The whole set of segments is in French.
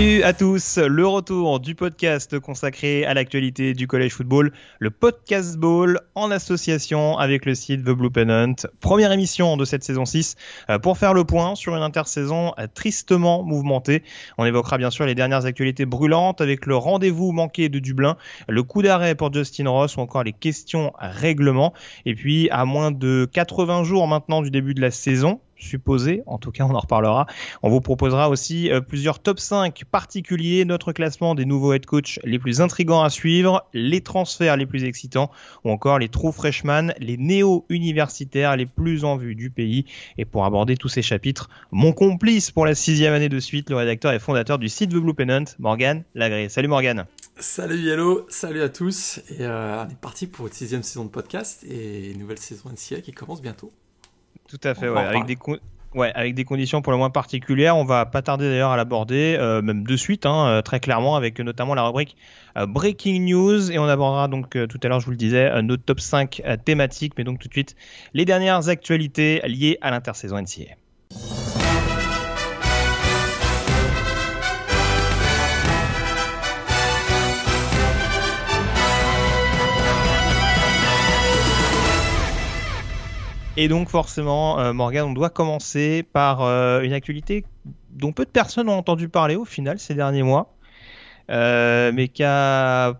Salut à tous, le retour du podcast consacré à l'actualité du collège football, le podcast ball en association avec le site The Blue Pennant. Première émission de cette saison 6 euh, pour faire le point sur une intersaison euh, tristement mouvementée. On évoquera bien sûr les dernières actualités brûlantes avec le rendez-vous manqué de Dublin, le coup d'arrêt pour Justin Ross ou encore les questions règlement. Et puis à moins de 80 jours maintenant du début de la saison, supposé, en tout cas on en reparlera. On vous proposera aussi euh, plusieurs top 5 particuliers, notre classement des nouveaux head coach les plus intrigants à suivre, les transferts les plus excitants ou encore les true freshmen, les néo-universitaires les plus en vue du pays. Et pour aborder tous ces chapitres, mon complice pour la sixième année de suite, le rédacteur et fondateur du site The Blue Pennant, Morgan Lagré. Salut Morgan. Salut Yellow, salut à tous. Et euh, on est parti pour une sixième saison de podcast et nouvelle saison NCA qui commence bientôt. Tout à fait, ouais, avec des Ouais, avec des conditions pour le moins particulières. On va pas tarder d'ailleurs à l'aborder, euh, même de suite, hein, euh, très clairement, avec notamment la rubrique euh, Breaking News. Et on abordera donc tout à l'heure, je vous le disais, nos top 5 thématiques. Mais donc tout de suite, les dernières actualités liées à l'intersaison NCA. Et donc forcément, euh, Morgan, on doit commencer par euh, une actualité dont peu de personnes ont entendu parler au final ces derniers mois, euh, mais qui a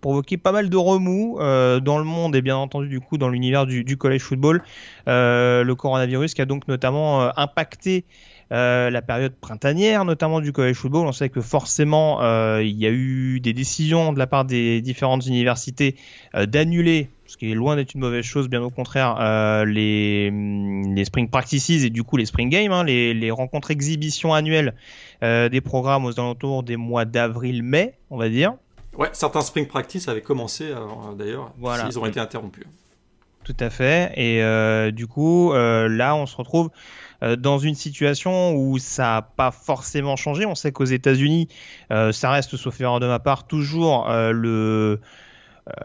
provoqué pas mal de remous dans le monde et bien entendu du coup dans l'univers du, du, college football. le coronavirus qui a donc notamment impacté la période printanière, notamment du college football. On sait que forcément, il y a eu des décisions de la part des différentes universités d'annuler ce qui est loin d'être une mauvaise chose, bien au contraire, euh, les, les spring practices et du coup les spring games, hein, les, les, rencontres exhibitions annuelles euh, des programmes aux alentours des mois d'avril-mai, on va dire. Ouais, certains spring practice avaient commencé d'ailleurs, voilà. ils ont été interrompus. Tout à fait, et euh, du coup euh, là on se retrouve euh, dans une situation où ça n'a pas forcément changé. On sait qu'aux États-Unis, ça reste, sauf erreur de ma part, toujours le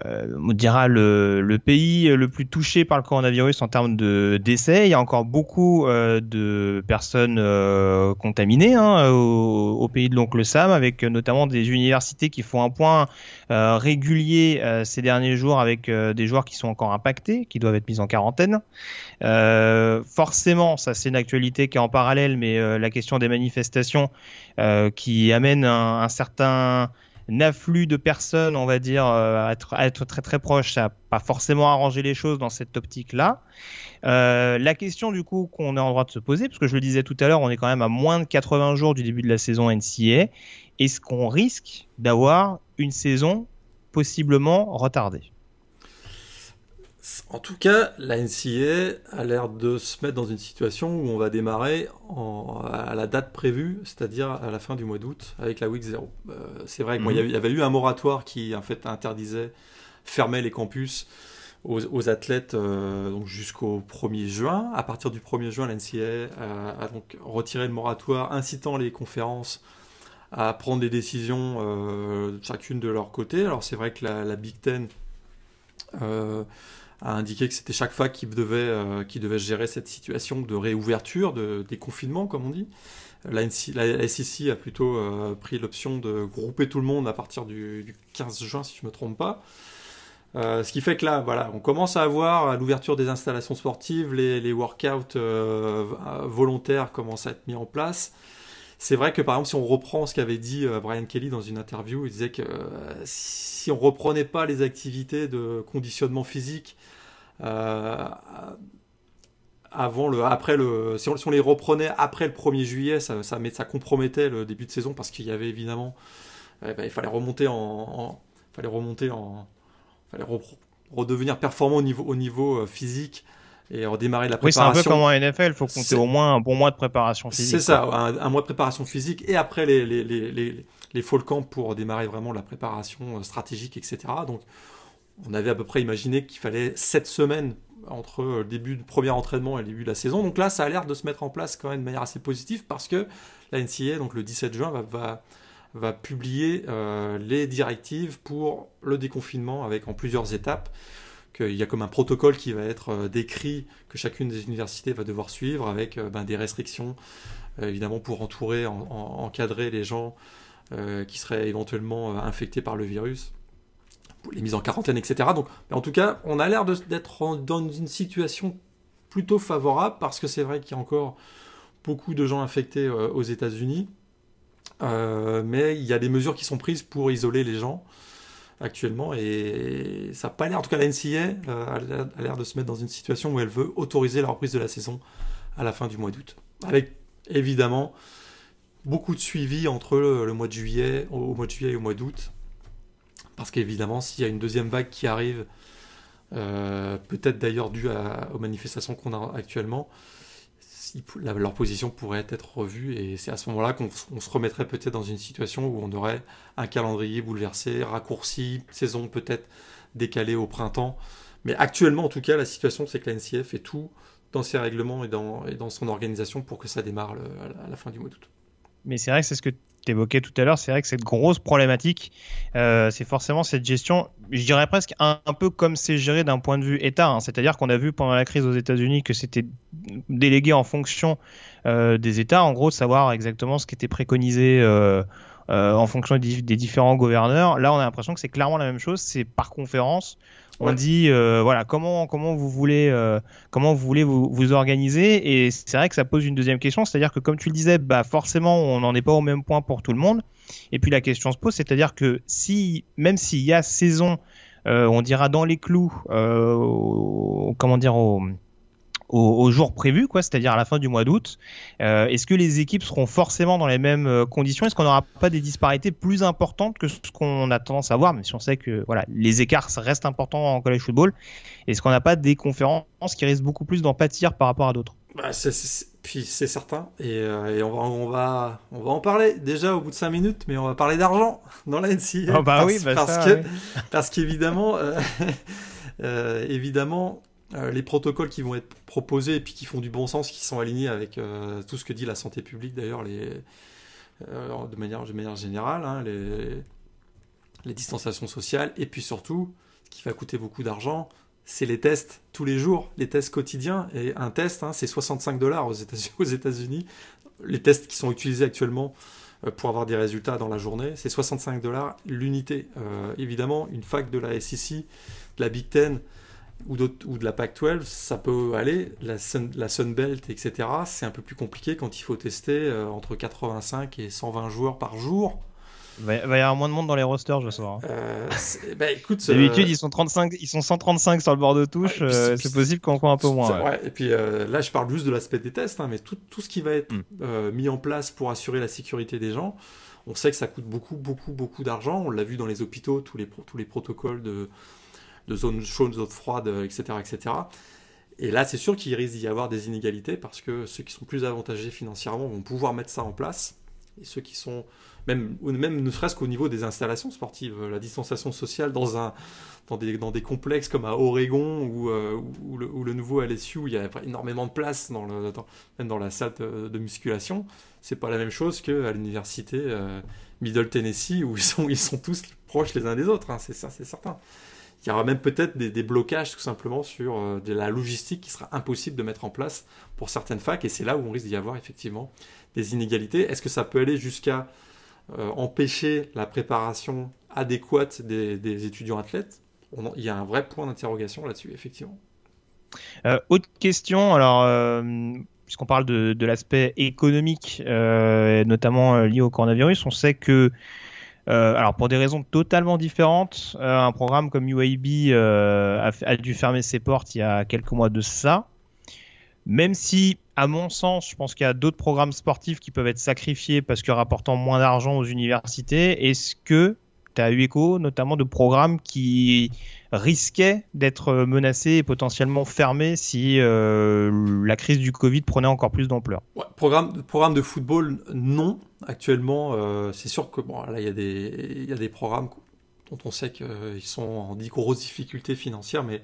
euh, on dira le, pays le plus touché par le coronavirus en termes de décès. Il y a encore beaucoup euh, de personnes euh, contaminées hein, au, pays de l'oncle Sam, avec notamment des universités qui font un point régulier ces derniers jours avec des joueurs qui sont encore impactés, qui doivent être mis en quarantaine. forcément, ça c'est une actualité qui est en parallèle, mais la question des manifestations qui amène un certain afflux de personnes, on va dire, euh, à, être, très très proche, ça n'a pas forcément arrangé les choses dans cette optique-là. Euh, la question du coup qu'on est en droit de se poser, parce que je le disais tout à l'heure, on est quand même à moins de 80 jours du début de la saison NCA, est-ce qu'on risque d'avoir une saison possiblement retardée? En tout cas, la NCA a l'air de se mettre dans une situation où on va démarrer à la date prévue, c'est-à-dire à la fin du mois d'août, avec la Week 0. Euh, c'est vrai qu'il y, avait eu un moratoire qui en fait interdisait, fermait les campus aux, athlètes euh, jusqu'au 1er juin. À partir du 1er juin, la NCA a, donc retiré le moratoire, incitant les conférences à prendre des décisions euh, chacune de leur côté. Alors c'est vrai que la, la Big Ten a indiqué que c'était chaque fois qu'il devait, euh, devait gérer cette situation de réouverture, de déconfinement, comme on dit. La, la SEC a plutôt euh, pris l'option de grouper tout le monde à partir du, 15 juin, si je ne me trompe pas. Euh, ce qui fait que là, voilà, on commence à avoir l'ouverture des installations sportives, les, les workouts volontaires commencent à être mis en place. C'est vrai que par exemple, si on reprend ce qu'avait dit Brian Kelly dans une interview, il disait que si on reprenait pas les activités de conditionnement physique euh, avant le, après le, si on, les reprenait après le 1er juillet, ça, ça, ça compromettait le début de saison parce qu'il y avait évidemment, eh ben, il fallait remonter en, fallait remonter en, fallait redevenir performant au niveau, au niveau euh, physique et redémarrer la préparation. Oui, c'est un peu comme en NFL, il faut compter au moins un bon mois de préparation physique. C'est ça, un, mois de préparation physique et après les, les, les, les, les fall camps pour démarrer vraiment la préparation euh, stratégique, etc. Donc on avait à peu près imaginé qu'il fallait 7 semaines entre le début du premier entraînement et le début de la saison. Donc là, ça a l'air de se mettre en place quand même de manière assez positive parce que la NCA, donc le 17 juin, va, va, publier euh, les directives pour le déconfinement avec en plusieurs étapes. Qu'il y a comme un protocole qui va être euh, décrit que chacune des universités va devoir suivre avec ben, des restrictions évidemment pour entourer, encadrer les gens qui seraient éventuellement infectés par le virus les mises en quarantaine, etc. Donc, en tout cas, on a l'air d'être dans une situation plutôt favorable parce que c'est vrai qu'il y a encore beaucoup de gens infectés euh, aux États-Unis, euh, mais il y a des mesures qui sont prises pour isoler les gens actuellement et ça n'a pas l'air, en tout cas la NCA euh, a l'air de se mettre dans une situation où elle veut autoriser la reprise de la saison à la fin du mois d'août, avec évidemment beaucoup de suivi entre le, mois de juillet, au mois de juillet et au mois d'août, parce qu'évidemment, s'il y a une deuxième vague qui arrive, euh, peut-être d'ailleurs due aux manifestations qu'on a actuellement, leur position pourrait être revue et c'est à ce moment-là qu'on se remettrait peut-être dans une situation où on aurait un calendrier bouleversé, raccourci, saison peut-être décalée au printemps. Mais actuellement, en tout cas, la situation, c'est que la NCF fait tout dans ses règlements et dans, dans son organisation pour que ça démarre à la fin du mois d'août. Mais c'est vrai que c'est ce que évoqué tout à l'heure, c'est vrai que cette grosse problématique, euh, c'est forcément cette gestion, je dirais presque un, peu comme c'est géré d'un point de vue État. Hein. C'est-à-dire qu'on a vu pendant la crise aux États-Unis que c'était délégué en fonction euh, des États, en gros, savoir exactement ce qui était préconisé. Euh, en fonction des, différents gouverneurs. Là, on a l'impression que c'est clairement la même chose. C'est par conférence. On dit euh, voilà comment comment vous voulez euh, comment vous voulez vous, vous organiser et c'est vrai que ça pose une deuxième question, c'est-à-dire que comme tu le disais, bah forcément on n'en est pas au même point pour tout le monde. Et puis la question se pose, c'est-à-dire que si même s'il y a saison, euh, on dira dans les clous, comment dire au au, jour prévu, quoi, c'est-à-dire à la fin du mois d'août. Euh, est-ce que les équipes seront forcément dans les mêmes euh, conditions? Est-ce qu'on n'aura pas des disparités plus importantes que ce qu'on a tendance à voir? Même si on sait que voilà, les écarts restent importants en college football, est-ce qu'on n'a pas des conférences qui risquent beaucoup plus d'en pâtir par rapport à d'autres? Bah, puis c'est certain, et, euh, on, va, on, va, on va en parler déjà au bout de 5 minutes, mais on va parler d'argent dans la. Oh bah parce, oui, bah parce, que, parce qu'évidemment, évidemment, euh, les protocoles qui vont être proposés et puis qui font du bon sens, qui sont alignés avec euh, tout ce que dit la santé publique d'ailleurs, euh, de, manière, générale, hein, les, les distanciations sociales, et puis surtout, ce qui va coûter beaucoup d'argent, c'est les tests tous les jours, les tests quotidiens. Et un test, hein, c'est 65 dollars aux États-Unis. Les tests qui sont utilisés actuellement pour avoir des résultats dans la journée, c'est 65 dollars l'unité. évidemment, une fac de la SEC, de la Big Ten, ou, ou, de la PAC-12, ça peut aller. La, Sun, la Sunbelt, etc., c'est un peu plus compliqué quand il faut tester euh, entre 85 et 120 joueurs par jour. Il va, y avoir moins de monde dans les rosters, je soir. Hein. Euh, bah, écoute, D'habitude, euh, ils sont 35, ils sont 135 sur le bord de touche. c'est possible qu'on soit un peu moins. Ouais. Et puis là, je parle juste de l'aspect des tests, hein, mais tout, tout, ce qui va être mm. mis en place pour assurer la sécurité des gens, on sait que ça coûte beaucoup, beaucoup, beaucoup d'argent. On l'a vu dans les hôpitaux, tous les, tous les protocoles de de zones chaudes, zones froides, etc. etc. Et là, c'est sûr qu'il risque d'y avoir des inégalités parce que ceux qui sont plus avantagés financièrement vont pouvoir mettre ça en place. Et ceux qui sont, même, même ne serait-ce qu'au niveau des installations sportives, la distanciation sociale dans, un, dans, des, dans des complexes comme à Oregon ou, euh, le, nouveau LSU, où il y a énormément de place, même dans la salle de, musculation, c'est pas la même chose qu'à l'université euh, Middle Tennessee où ils sont, ils sont tous proches les uns des autres, hein, c'est certain. Il y aura même peut-être des, blocages tout simplement sur euh, de la logistique qui sera impossible de mettre en place pour certaines facs. Et c'est là où on risque d'y avoir effectivement des inégalités. Est-ce que ça peut aller jusqu'à euh, empêcher la préparation adéquate des, étudiants athlètes? Il y a un vrai point d'interrogation là-dessus, effectivement. Euh, autre question, alors puisqu'on parle de, de l'aspect économique, notamment lié au coronavirus, on sait que euh, alors pour des raisons totalement différentes, euh, un programme comme UAB euh, a, dû fermer ses portes il y a quelques mois de ça. Même si, à mon sens, je pense qu'il y a d'autres programmes sportifs qui peuvent être sacrifiés parce que rapportant moins d'argent aux universités, est-ce que tu as eu écho notamment de programmes qui risquaient d'être menacés et potentiellement fermés si la crise du Covid prenait encore plus d'ampleur programme, programme de football, non. Actuellement, euh, c'est sûr que bon, là, il y, a des, y a des programmes dont on sait qu'ils sont en grosse difficulté financière, mais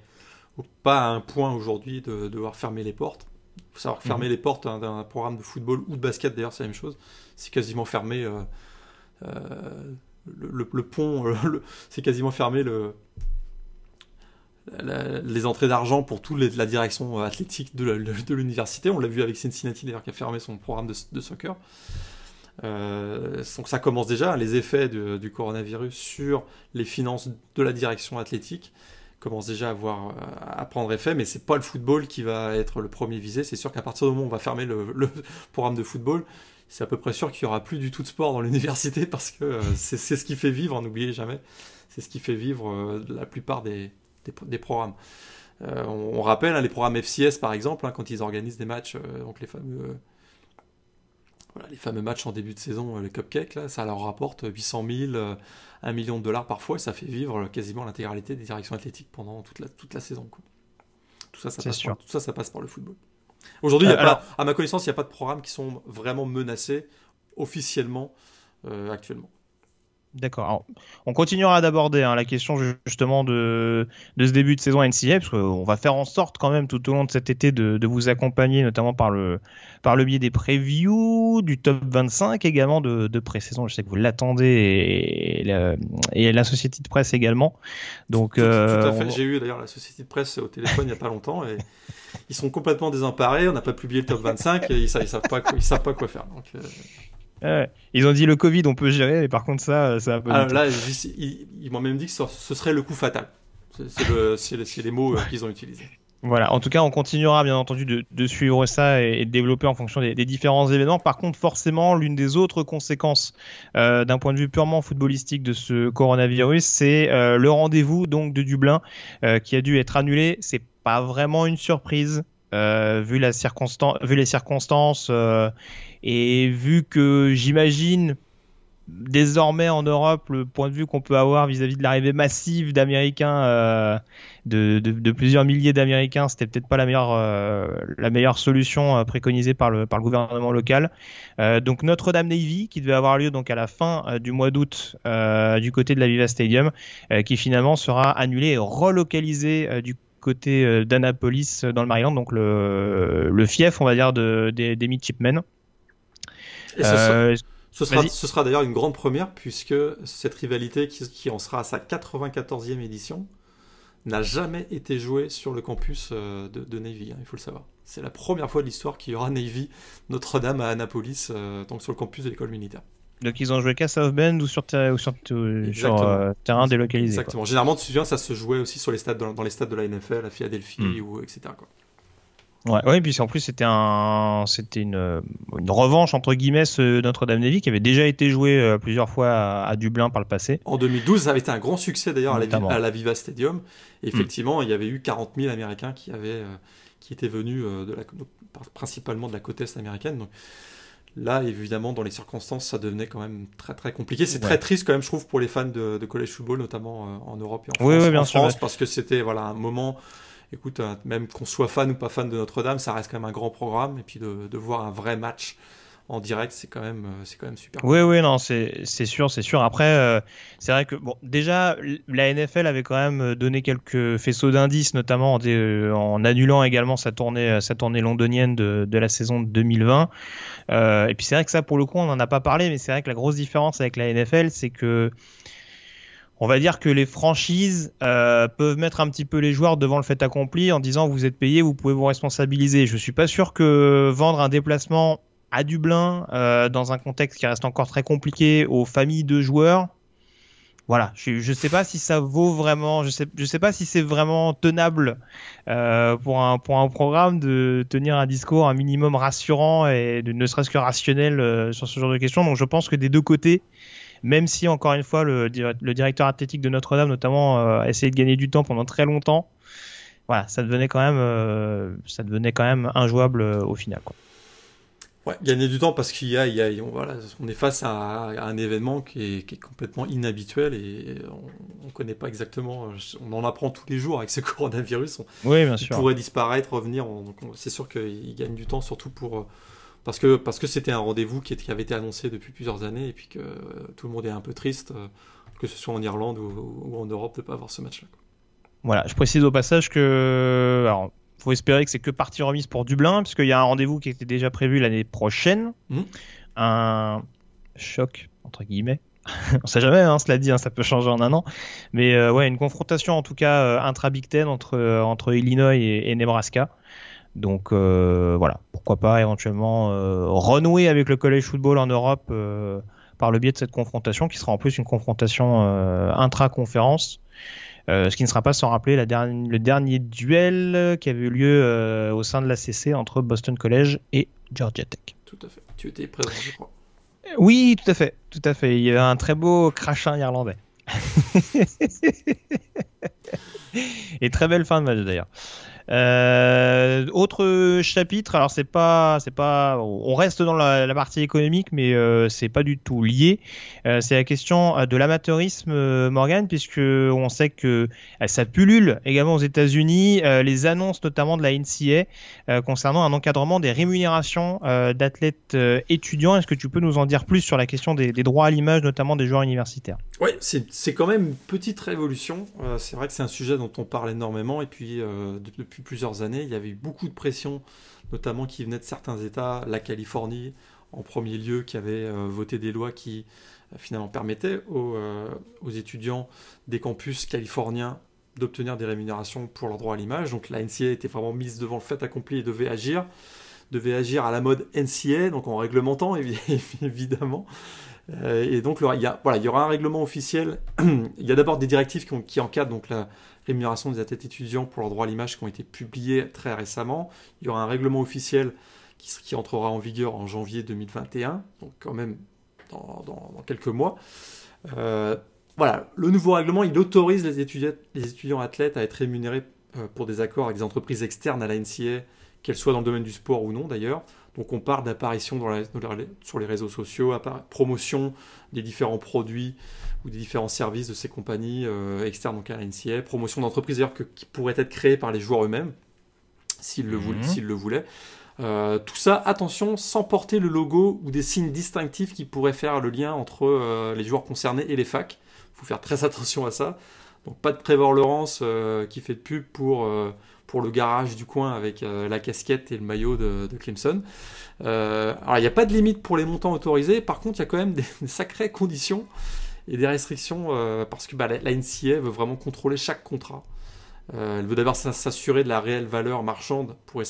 pas à un point aujourd'hui de, devoir fermer les portes. Il faut savoir fermer mhm. les portes d'un programme de football ou de basket, d'ailleurs, c'est la même chose. C'est quasiment fermé. Euh, euh, le, pont, c'est quasiment fermé le, les entrées d'argent pour toute la direction athlétique de l'université. On l'a vu avec Cincinnati d'ailleurs qui a fermé son programme de, soccer. Euh, donc ça commence déjà, les effets du coronavirus sur les finances de la direction athlétique commencent déjà à, voir, à prendre effet, mais c'est pas le football qui va être le premier visé. C'est sûr qu'à partir du moment où on va fermer le, programme de football, c'est à peu près sûr qu'il y aura plus du tout de sport dans l'université parce que euh, c'est ce qui fait vivre, n'oubliez jamais, c'est ce qui fait vivre euh, la plupart des, des, programmes. Euh, on, rappelle hein, les programmes FCS par exemple, hein, quand ils organisent des matchs, donc les fameux voilà, les fameux matchs en début de saison, les cupcakes, là, ça leur rapporte 800 000, 1 million de dollars parfois, et ça fait vivre quasiment l'intégralité des directions athlétiques pendant toute la, toute la saison. Tout, ça, ça passe par, tout ça, ça passe par le football. Aujourd'hui, euh, à ma connaissance, il n'y a pas de programmes qui sont vraiment menacés officiellement euh, actuellement. D'accord. On continuera d'aborder hein, la question justement de, de, ce début de saison NCA, parce qu'on va faire en sorte quand même tout au long de cet été de, de, vous accompagner, notamment par le, par le biais des previews, du top 25 également de, de pré-saison. Je sais que vous l'attendez et, et, la société de presse également. Donc, tout, euh, à fait. J'ai eu d'ailleurs la société de presse au téléphone il n'y a pas longtemps et ils sont complètement désemparés. On n'a pas publié le top 25 et ils, savent, savent pas, ils savent pas quoi faire. Donc, euh, ils ont dit le Covid, on peut gérer, mais par contre, ça, ça va pas. là, ils, m'ont même dit que ce serait le coup fatal. C'est les mots euh, qu'ils ont utilisés. Voilà, en tout cas, on continuera bien entendu de, suivre ça et, de développer en fonction des, différents événements. Par contre, forcément, l'une des autres conséquences euh, d'un point de vue purement footballistique de ce coronavirus, c'est euh, le rendez-vous donc de Dublin qui a dû être annulé. C'est pas vraiment une surprise. Vu, la vu les circonstances et vu que j'imagine désormais en Europe le point de vue qu'on peut avoir vis-à-vis de l'arrivée massive d'Américains, euh, de, plusieurs milliers d'Américains, c'était peut-être pas la meilleure, euh, solution euh, préconisée par le, gouvernement local. donc Notre-Dame Navy, qui devait avoir lieu donc à la fin du mois d'août du côté de la Viva Stadium, qui finalement sera annulé et relocalisé du côté d'Annapolis dans le Maryland, donc le, le fief, on va dire, de, des, des midshipmen. Euh, ce, sera, d'ailleurs une grande première puisque cette rivalité qui, en sera à sa 94e édition n'a jamais été jouée sur le campus euh, de, Navy, hein, il faut le savoir. C'est la première fois de l'histoire qu'il y aura Navy Notre-Dame à Annapolis, euh, donc sur le campus de l'école militaire. Donc ils ont joué qu'à South Bend ou sur, ou sur, terrain délocalisé. Exactement. Généralement, tu te souviens, ça se jouait aussi sur les stades, dans, les stades de la NFL, à Philadelphie, hmm. ou, etc. Quoi. Ouais, ouais, puis en plus c'était un, c'était une, une, revanche entre guillemets Notre-Dame-des-Vie qui avait déjà été joué euh, plusieurs fois à, Dublin par le passé. En 2012, ça avait été un grand succès d'ailleurs à, la Viva Stadium. effectivement, il y avait eu 40 000 Américains qui avaient, euh, qui étaient venus euh, de la, principalement de la côte est américaine. Donc là, évidemment, dans les circonstances, ça devenait quand même très très compliqué. C'est très triste quand même, je trouve, pour les fans de, de college football, notamment en Europe et en France, oui, bien sûr, parce que c'était voilà un moment écoute, euh, même qu'on soit fan ou pas fan de Notre-Dame, ça reste quand même un grand programme. Et puis de, voir un vrai match en direct, c'est quand même, euh, c'est quand même super. Oui, oui, non, c'est, sûr, c'est sûr. Après, euh, c'est vrai que bon, déjà, la NFL avait quand même donné quelques faisceaux d'indices, notamment en, annulant également sa tournée, sa tournée londonienne de, la saison 2020. et puis c'est vrai que ça, pour le coup, on n'en a pas parlé, mais c'est vrai que la grosse différence avec la NFL, c'est que on va dire que les franchises euh, peuvent mettre un petit peu les joueurs devant le fait accompli en disant vous êtes payé, vous pouvez vous responsabiliser. Je suis pas sûr que vendre un déplacement à Dublin euh, dans un contexte qui reste encore très compliqué aux familles de joueurs. Voilà, je, ne sais pas si ça vaut vraiment, je sais, sais pas si c'est vraiment tenable euh, pour un pour un programme de tenir un discours un minimum rassurant et de ne serait-ce que rationnel sur ce genre de questions. Donc je pense que des deux côtés, même si encore une fois le, directeur athlétique de Notre-Dame notamment euh, a essayé de gagner du temps pendant très longtemps, voilà, ça devenait quand même, euh, ça devenait quand même injouable euh, au final. Ouais, gagner du temps parce qu'il y a, il y a on, voilà, on est face à, un événement qui est, qui est, complètement inhabituel et on ne connaît pas exactement. On en apprend tous les jours avec ce coronavirus. On, oui, bien sûr. pourrait disparaître, revenir. C'est sûr qu'il gagne du temps, surtout pour parce que parce que c'était un rendez-vous qui, avait été annoncé depuis plusieurs années et puis que tout le monde est un peu triste, que ce soit en Irlande ou, en Europe, de ne pas avoir ce match-là. Voilà, je précise au passage que. Alors, faut espérer que c'est que partie remise pour Dublin, puisqu'il y a un rendez-vous qui était déjà prévu l'année prochaine. Mhm. Un choc, entre guillemets. On sait jamais, hein, cela dit, hein, ça peut changer en un an. Mais euh, ouais, une confrontation en tout cas euh, intra-Big Ten entre, euh, entre Illinois et, et Nebraska. Donc voilà, pourquoi pas éventuellement renouer avec le college football en Europe par le biais de cette confrontation, qui sera en plus une confrontation intra-conférence. Euh, ce qui ne sera pas sans rappeler la le dernier duel qui avait eu lieu euh, au sein de l'ACC entre Boston College et Georgia Tech. Tout à fait. Tu étais présent, je crois. Oui, tout à fait, tout à fait. Il y avait un très beau crachin irlandais. et très belle fin de match d'ailleurs. Euh, autre chapitre, alors c'est pas, c'est pas, on reste dans la, partie économique, mais euh, c'est pas du tout lié. Euh, c'est la question de l'amateurisme, Morgan, puisque on sait que ça pullule également aux États-Unis. les annonces notamment de la NCA concernant un encadrement des rémunérations d'athlètes étudiants. Est-ce que tu peux nous en dire plus sur la question des, des droits à l'image, notamment des joueurs universitaires? Ouais, c'est quand même une petite révolution. C'est vrai que c'est un sujet dont on parle énormément et puis euh, de- plusieurs années, il y avait eu beaucoup de pression, notamment qui venait de certains États, la Californie en premier lieu, qui avait euh, voté des lois qui euh, finalement permettaient aux, euh, aux étudiants des campus californiens d'obtenir des rémunérations pour leur droit à l'image. Donc la NCA était vraiment mise devant le fait accompli et devait agir, devait agir à la mode NCA, donc en réglementant évi- évidemment. Et donc, il y, aura un règlement officiel. il y a d'abord des directives qui, qui encadrent donc la rémunération des athlètes étudiants pour leur droit à l'image qui ont été publiées très récemment. Il y aura un règlement officiel qui, entrera en vigueur en janvier 2021, donc quand même dans quelques mois. Euh, voilà, le nouveau règlement, il autorise les étudiants, les étudiants athlètes à être rémunérés euh, pour des accords avec des entreprises externes à la NCA, qu'elles soient dans le domaine du sport ou non d'ailleurs. Donc on part d'apparition sur les réseaux sociaux, promotion des différents produits ou des différents services de ces compagnies euh, externes donc à la NCA, promotion d'entreprises qui pourraient être créées par les joueurs eux-mêmes, s'ils le, voulaient- Mhm. s'ils le voulaient. Euh, tout ça, attention, sans porter le logo ou des signes distinctifs qui pourraient faire le lien entre euh, les joueurs concernés et les facs. Il faut faire très attention à ça. Donc pas de Trevor Lawrence qui fait de pub pour, pour le garage du coin avec euh, la casquette et le maillot de, Clemson. Euh, alors il n'y a pas de limite pour les montants autorisés, par contre il y a quand même des, sacrées conditions et des restrictions euh, parce que bah, la, NCA veut vraiment contrôler chaque contrat. Elle veut d'abord s'assurer de la réelle valeur marchande pour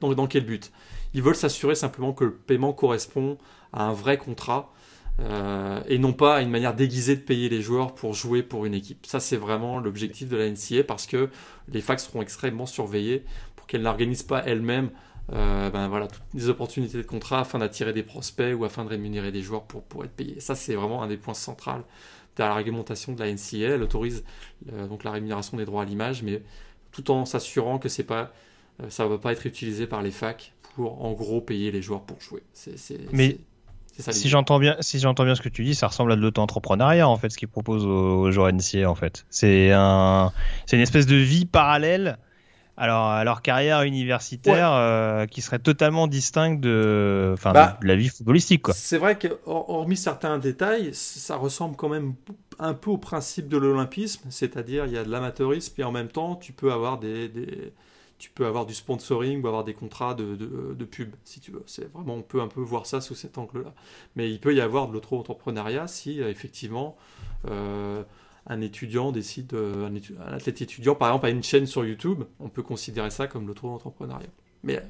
dans, dans quel but? Ils veulent s'assurer simplement que le paiement correspond à un vrai contrat euh, et non pas à une manière déguisée de payer les joueurs pour jouer pour une équipe. Ça, c'est vraiment l'objectif de la NCA parce que les facs seront extrêmement surveillées pour qu'elles n'organisent pas elles-mêmes euh, ben voilà, toutes les opportunités de contrat afin d'attirer des prospects ou afin de rémunérer des joueurs pour, pour être payés. Ça, c'est vraiment un des points centraux de la réglementation de la NCA. Elle autorise euh, donc la rémunération des droits à l'image, mais tout en s'assurant que c'est pas, ça ne va pas être utilisé par les facs pour en gros payer les joueurs pour jouer. C'est, Mais ça Si j'entends bien, si j'entends bien ce que tu dis, ça ressemble à de l'auto-entrepreneuriat en fait, ce qu'ils proposent aux, joueurs NCA en fait. C'est un, c'est une espèce de vie parallèle à leur, à leur carrière universitaire euh, qui serait totalement distincte de, enfin, Bah, de la vie footballistique quoi. C'est vrai que, hor- hormis certains détails, ça ressemble quand même un peu au principe de l'olympisme, c'est-à-dire il y a de l'amateurisme et en même temps tu peux avoir des, des- tu peux avoir du sponsoring ou avoir des contrats de, de, de pub si tu veux. C'est vraiment on peut un peu voir ça sous cet angle-là. Mais il peut y avoir de l'auto-entrepreneuriat si euh, effectivement euh, un étudiant décide, euh, un, un athlète étudiant par exemple a une chaîne sur YouTube, on peut considérer ça comme l'auto-entrepreneuriat. Mais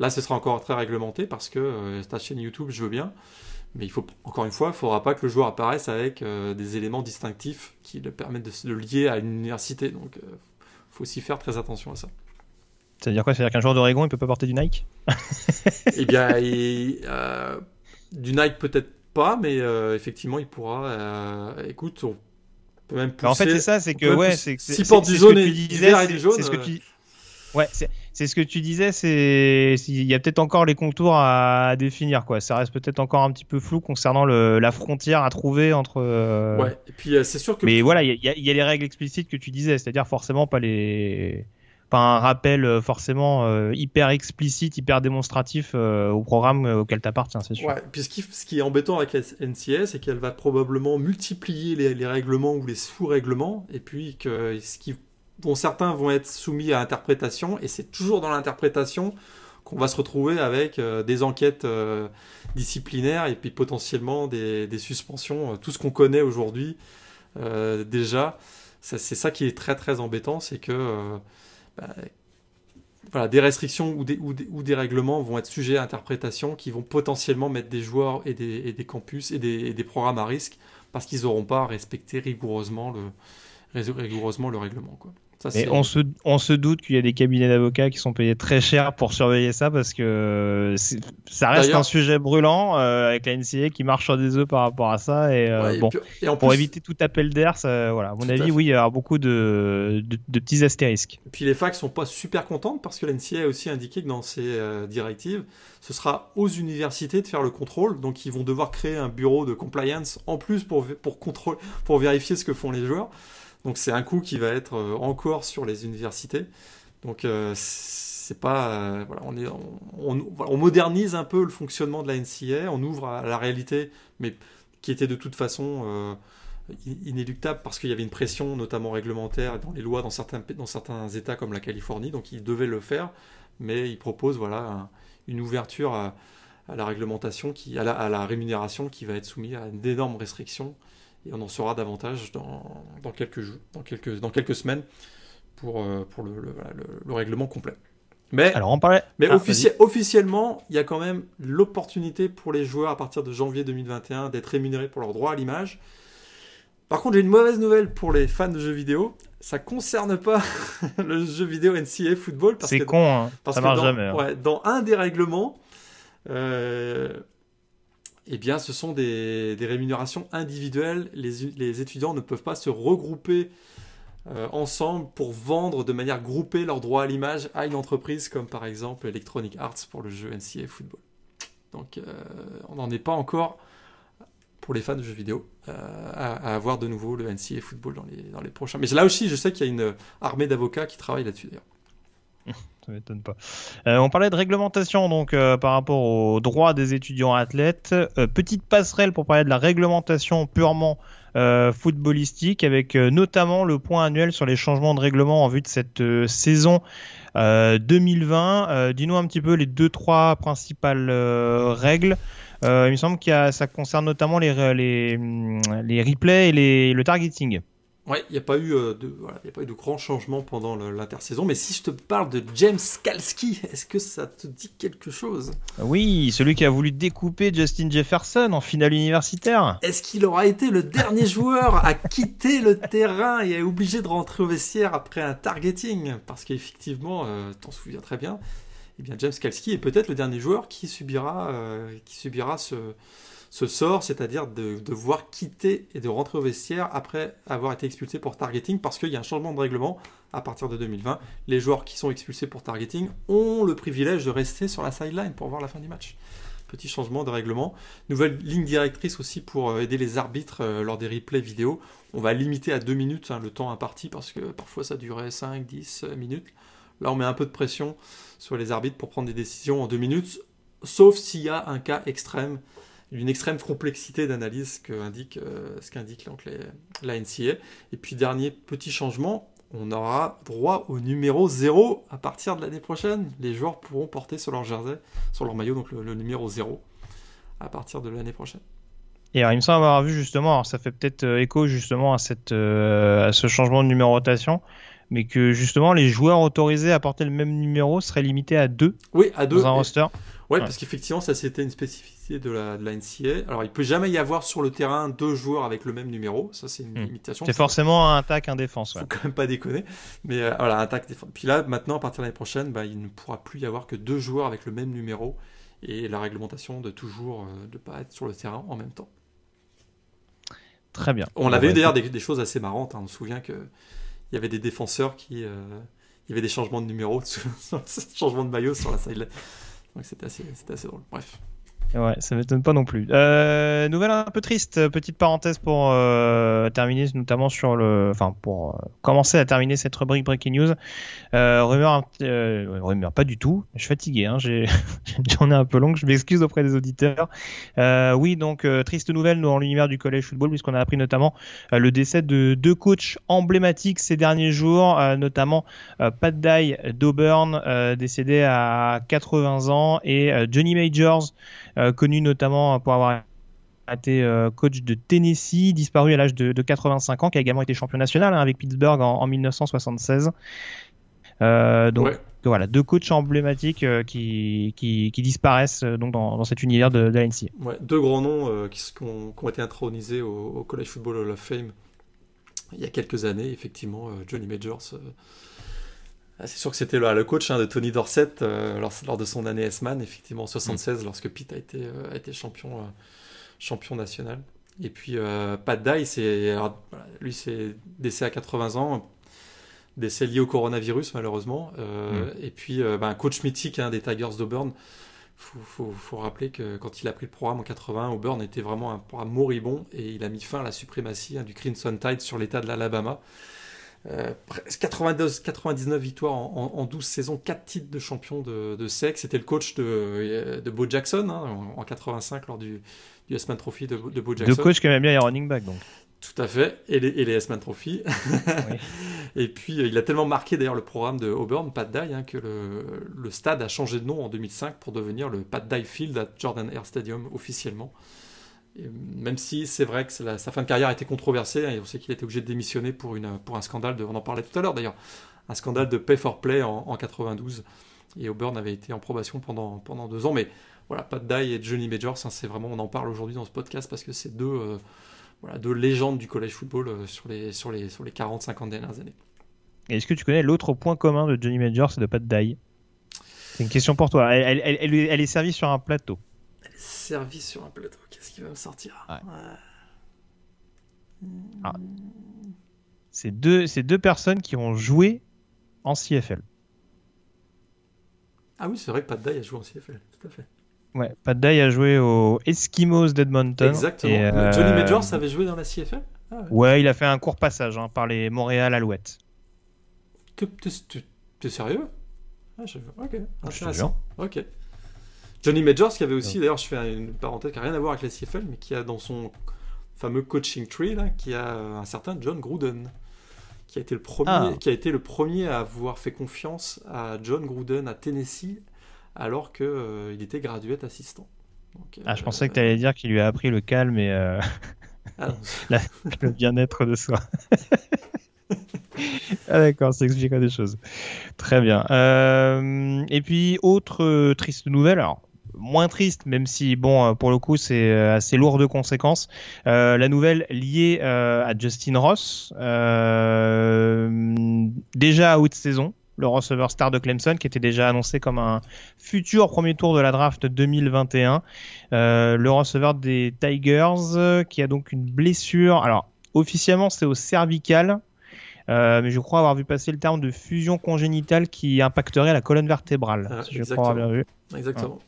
Là, ce sera encore très réglementé parce que ta chaîne YouTube, je veux bien. Mais il faut, encore une fois, il ne faudra pas que le joueur apparaisse avec des éléments distinctifs qui le permettent de se le lier à une université. Donc, il faut aussi faire très attention à ça. C'est-à-dire quoi? C'est-à-dire qu'un joueur d'Oregon il peut pas porter du Nike? Eh bien, il- euh, du Nike peut-être pas, mais euh, effectivement, il pourra. euh, écoute, on peut même pousser. Bah, En fait, c'est ça, c'est que ouais, c'est c'est- porte du jaune et disais, et du jaune. c'est ce que tu Ouais, c'est ce que tu disais, c'est il y a peut-être encore les contours à définir quoi. Ça reste peut-être encore un petit peu flou concernant le, la frontière à trouver entre Ouais, et puis c'est sûr que. Mais voilà, il y, a- il y a les règles explicites que tu disais, c'est-à-dire forcément pas les un rappel forcément hyper explicite, hyper démonstratif au programme auquel tu appartiens, c'est sûr. Puis ce qui, est embêtant avec la NCS, c'est qu'elle va probablement multiplier les, règlements ou les sous-règlements, et puis que ce qui dont certains vont être soumis à interprétation, et c'est toujours dans l'interprétation qu'on va se retrouver avec euh, des enquêtes euh, disciplinaires et puis potentiellement des, suspensions, euh, tout ce qu'on connaît aujourd'hui déjà. C'est ça qui est très très embêtant, c'est que bah, voilà, des restrictions ou des, règlements vont être sujets à interprétation qui vont potentiellement mettre des joueurs et des, des campus et des, et programmes à risque parce qu'ils n'auront pas respecté rigoureusement le, rigoureusement le règlement. Mais on se, on se doute qu'il y a des cabinets d'avocats qui sont payés très cher pour surveiller ça parce que ça reste un sujet brûlant euh, avec la NCA qui marche sur des œufs par rapport à ça. Et, euh, bon, pour éviter tout appel d'air, voilà, à mon avis, oui, il y aura beaucoup de, de, petits astérisques. Et puis les facs sont pas super contentes parce que la NCA a aussi indiqué que dans ses euh, directives, ce sera aux universités de faire le contrôle. Donc ils vont devoir créer un bureau de compliance en plus pour, pour, contrôle, pour vérifier ce que font les joueurs. Donc c'est un coût qui va être euh, encore sur les universités. Donc euh, c'est pas euh, on, modernise un peu le fonctionnement de la NCA, on ouvre à la réalité, mais qui était de toute façon inéluctable parce qu'il y avait une pression, notamment réglementaire, dans les lois dans certains, États comme la Californie, donc ils devaient le faire, mais ils proposent voilà, une ouverture à, la réglementation, qui, à, la, rémunération qui va être soumise à d'énormes restrictions et on en saura davantage dans, dans, quelques, jours, dans, quelques, dans quelques semaines pour, euh, pour le, le, règlement complet. Mais, Alors on parlait... mais ah, officiellement, il y a quand même l'opportunité pour les joueurs à partir de janvier 2021 d'être rémunérés pour leur droit à l'image. Par contre, j'ai une mauvaise nouvelle pour les fans de jeux vidéo. Ça concerne pas le jeu vidéo NCAA football. C'est con, hein. ça marche jamais. Hein. Ouais, dans un des règlements, euh, eh bien, ce sont des, rémunérations individuelles. Les, étudiants ne peuvent pas se regrouper euh, ensemble pour vendre de manière groupée leurs droits à l'image à une entreprise comme par exemple Electronic Arts pour le jeu NCAA Football. Donc, euh, on n'en est pas encore, pour les fans de jeux vidéo, euh, à, avoir de nouveau le NCAA Football dans les, dans les prochains. Mais là aussi, je sais qu'il y a une armée d'avocats qui travaillent là-dessus d'ailleurs. Ça m'étonne pas. Euh, on parlait de réglementation donc euh, par rapport aux droits des étudiants athlètes. Euh, petite passerelle pour parler de la réglementation purement footballistique avec notamment le point annuel sur les changements de règlement en vue de cette saison 2020. Dis-nous un petit peu les deux trois principales règles. il me semble que ça concerne notamment les, les, les replays et les, le targeting. Ouais, il n'y a, pas eu, euh, de, voilà, a pas eu de grands changements pendant l'intersaison, mais si je te parle de James Kalski, est-ce que ça te dit quelque chose? Oui, celui qui a voulu découper Justin Jefferson en finale universitaire. Est-ce qu'il aura été le dernier joueur à quitter le terrain et à obligé de rentrer au vestiaire après un targeting? Parce qu'effectivement, euh, t'en souviens très bien, eh bien James Kalski est peut-être le dernier joueur qui subira, euh, qui subira ce ce sort, c'est-à-dire de devoir quitter et de rentrer au vestiaire après avoir été expulsé pour targeting, parce qu'il y a un changement de règlement à partir de 2020. Les joueurs qui sont expulsés pour targeting ont le privilège de rester sur la sideline pour voir la fin du match. Petit changement de règlement. Nouvelle ligne directrice aussi pour euh, aider les arbitres euh, lors des replays vidéo. On va limiter à 2 minutes hein, le temps imparti parce que parfois ça durait 5, 10 euh, minutes. Là, on met un peu de pression sur les arbitres pour prendre des décisions en 2 minutes, sauf s'il y a un cas extrême une extrême complexité d'analyse euh, ce qu'indique donc la NCA. Et puis dernier petit changement, on aura droit au numéro 0 à partir de l'année prochaine. Les joueurs pourront porter sur leur jersey, sur leur maillot, donc le, numéro 0 à partir de l'année prochaine. Et alors, il me semble avoir vu justement, alors ça fait peut-être euh, écho justement à, cette, euh, à ce changement de numérotation, mais que justement les joueurs autorisés à porter le même numéro seraient limités à deux oui, à deux, dans un roster. Ouais, parce qu'effectivement, ça c'était une spécificité de la, de la NCA. Alors, il peut jamais y avoir sur le terrain deux joueurs avec le même numéro. Ça, c'est une hmm. limitation. C'est forcément un attaque, un défense. Ouais. Faut quand même pas déconner. Mais euh, voilà, attaque, défense. Puis là, maintenant, à partir de l'année prochaine, bah, il ne pourra plus y avoir que deux joueurs avec le même numéro et la réglementation de toujours euh, de pas être sur le terrain en même temps. Très bien. On avait eu d'ailleurs des, choses assez marrantes. Hein. On se souvient que il y avait des défenseurs qui, euh, il y avait des changements de numéro, changements de maillot sur la sideline. Donc c'était assez, assez drôle. Bref. Ouais, ça m'étonne pas non plus. Euh, nouvelle un peu triste, petite parenthèse pour euh, terminer, notamment sur le, enfin pour euh, commencer à terminer cette rubrique breaking news. Euh, rumeur, euh, rumeur, pas du tout. Je suis fatigué, hein, j'ai une journée un peu longue. Je m'excuse auprès des auditeurs. Oui, donc triste nouvelle dans l'univers du collège football, puisqu'on a appris notamment le décès de deux coachs emblématiques ces derniers jours, notamment Pat Dye d'Auburn, décédé à 80 ans, et Johnny Majors. Euh, connu notamment pour avoir été euh, coach de Tennessee, disparu à l'âge de, 85 ans, qui a également été champion national hein, avec Pittsburgh en, 1976. Euh, donc voilà, deux coachs emblématiques qui, qui, disparaissent donc dans, cet univers de, de l'ANC. Ouais, deux grands noms qui, ont, été intronisés au, College Football Hall of Fame il y a quelques années, effectivement, Johnny Majors c'est sûr que c'était le, coach hein, de Tony Dorset euh, lors, de son année S-Man, effectivement en 76, mm. lorsque Pete a été, euh, a été champion, euh, champion national. Et puis Pat Dye, lui c'est décès à 80 ans, décès lié au coronavirus malheureusement. Mm. Et puis ben, un coach mythique hein, des Tigers d'Auburn. Il faut, faut, rappeler que quand il a pris le programme en 80, Auburn était vraiment un programme moribond et il a mis fin à la suprématie hein, du Crimson Tide sur l'état de l'Alabama. 92, euh, 99 victoires en, 12 saisons, 4 titres de champion de, de SEC. C'était le coach de, de Bo Jackson hein, en, 85 lors du, du S-Man Trophy de, de, Bo Jackson. De coach qui aimait bien les running back donc. Tout à fait, et les, et les S-Man Trophy. et puis euh, il a tellement marqué d'ailleurs le programme de Auburn, Pat Dye, hein, que le, le, stade a changé de nom en 2005 pour devenir le Pat Dye Field à Jordan Air Stadium officiellement même si c'est vrai que sa fin de carrière a été controversée, et on sait qu'il a été obligé de démissionner pour, un scandale, de, on en parlait tout à l'heure d'ailleurs, un scandale de pay for play en, 92. Et Auburn avait été en probation pendant, deux ans. Mais voilà, Pat Dye et Johnny Majors, hein, c'est vraiment, on en parle aujourd'hui dans ce podcast parce que c'est deux, euh, légendes du college football euh, sur les, sur les, sur les 40-50 dernières années. Est-ce que tu connais l'autre point commun de Johnny Majors et de Pat Dye? C'est une question pour toi. Elle, est servie sur un plateau. Est servie sur un plateau qui va me sortir. Ah. C'est deux, deux personnes qui ont joué en CFL. Ah oui, c'est vrai que Pat Dye a joué en CFL, tout à fait. Ouais, Pat Dye a joué aux Eskimos d'Edmonton. Exactement. Euh, Johnny Majors avait joué dans la CFL ah ouais. il a fait un court passage hein, par les Montréal Alouettes. T'es sérieux? Ah, je... Ok, intéressant. Ok. Johnny Majors, qui avait aussi, d'ailleurs, je fais une parenthèse qui n'a rien à voir avec la CFL, mais qui a dans son fameux coaching tree, là, qui a un certain John Gruden, qui a été le premier, ah. qui a été le premier à avoir fait confiance à John Gruden à Tennessee, alors qu'il euh, il était graduate assistant. ah, je pensais que tu allais dire qu'il lui a appris le calme et euh, ah, le bien-être de soi. ah d'accord, ça explique des choses. Très bien. Euh, et puis, autre triste nouvelle, alors moins triste, même si bon, euh, pour le coup, c'est euh, assez lourd de conséquences. Euh, la nouvelle liée à Justin Ross, déjà à haute saison, le receveur star de Clemson, qui était déjà annoncé comme un futur premier tour de la draft 2021. le receveur des Tigers, qui a donc une blessure. Alors, officiellement, c'est au cervical. mais je crois avoir vu passer le terme de fusion congénitale qui impacterait la colonne vertébrale, ah, si je crois bien vu. Exactement.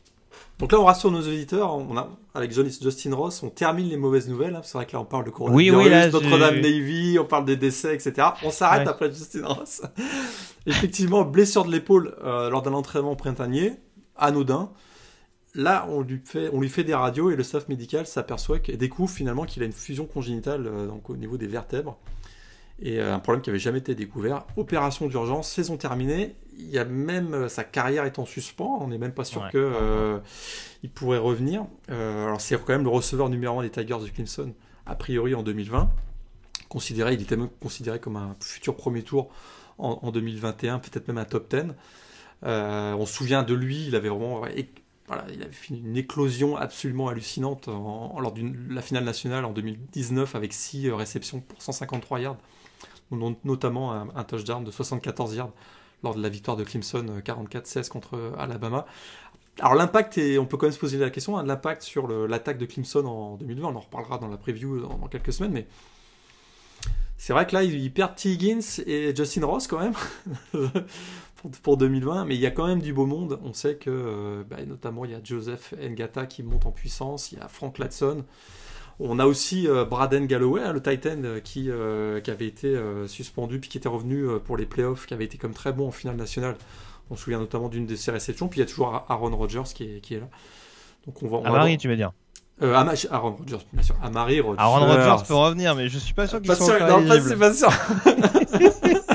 Donc là, on rassure nos auditeurs. On a, avec Justin Ross, on termine les mauvaises nouvelles. Hein, c'est vrai que là, on parle de coronavirus, oui, oui, Notre-Dame Navy, on parle des décès, etc. On s'arrête après Justin Ross. Effectivement, blessure de l'épaule euh, lors d'un entraînement printanier, anodin. Là, on lui fait, on lui fait des radios et le staff médical s'aperçoit et découvre finalement qu'il a une fusion congénitale euh, donc au niveau des vertèbres et euh, un problème qui avait jamais été découvert. Opération d'urgence, saison terminée. Il y a même euh, sa carrière est en suspens. On n'est même pas sûr qu'il que euh, il pourrait revenir. alors c'est quand même le receveur numéro 1 des Tigers de Clemson a priori en 2020. Considéré, il était même considéré comme un futur premier tour en, 2021, peut-être même un top 10. on se souvient de lui, il avait vraiment voilà, il avait fini une éclosion absolument hallucinante lors de la finale nationale en 2019 avec 6 réceptions pour 153 yards notamment un, touchdown de 74 yards lors de la victoire de Clemson 44-16 euh, contre euh, Alabama. Alors l'impact, et on peut quand même se poser la question, hein, l'impact sur l'attaque de Clemson en 2020, on en reparlera dans la preview dans, quelques semaines, mais C'est vrai que là, ils perdent T. Higgins et Justin Ross quand même pour, 2020, mais il y a quand même du beau monde. On sait que, euh, bah, notamment, il y a Joseph Ngata qui monte en puissance, il y a Frank Latson. On a aussi euh, Braden Galloway, hein, le Titan, euh, qui, qui avait été suspendu puis qui était revenu pour les playoffs, qui avait été comme très bon en finale nationale. On se souvient notamment d'une de ses réceptions. Puis il y a toujours Aaron Rodgers qui est, qui est là. Donc on va. On Marie, tu veux dire? Euh, Aaron Rodgers, bien sûr. Amari Rodgers. Aaron Rodgers peut revenir, mais je suis pas sûr qu'il soit sûr, Non, pas, c'est pas sûr.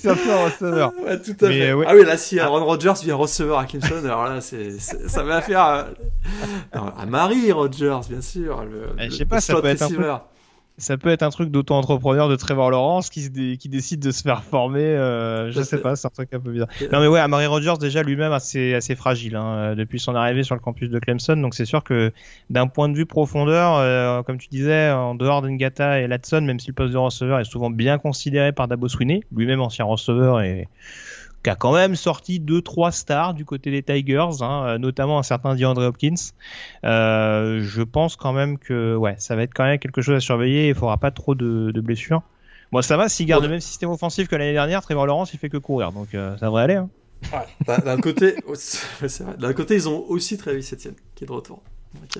c'est un peu un receveur. Ouais, tout à fait. Ah oui, là, si Aaron Rodgers vient receveur à Clemson, alors là, c'est, ça va faire. Euh... Amari Rodgers, bien sûr. Le, eh, je sais pas, ça peut être un peu ça peut être un truc d'auto-entrepreneur de Trevor Lawrence qui, qui décide de se faire former. Euh, je sais pas, c'est un truc un peu bizarre. Non mais ouais, Amari Rogers déjà lui-même assez assez fragile hein, euh, depuis son arrivée sur le campus de Clemson. Donc c'est sûr que d'un point de vue profondeur, euh, comme tu disais, en dehors d'Engata et Latson, même si le poste de receveur est souvent bien considéré par Dabo Swinney, lui-même ancien receveur et qui a quand même sorti deux trois stars du côté des Tigers, hein, euh, notamment un certain DeAndre Hopkins. Euh, je pense quand même que ouais, ça va être quand même quelque chose à surveiller. Il faudra pas trop de, blessures. Moi, ça va s'il garde le même système offensif que l'année dernière. Trevor Lawrence, il fait que courir, donc euh, ça devrait aller. Hein. D'un côté, d'un côté, ils ont aussi Travis Etienne qui est de retour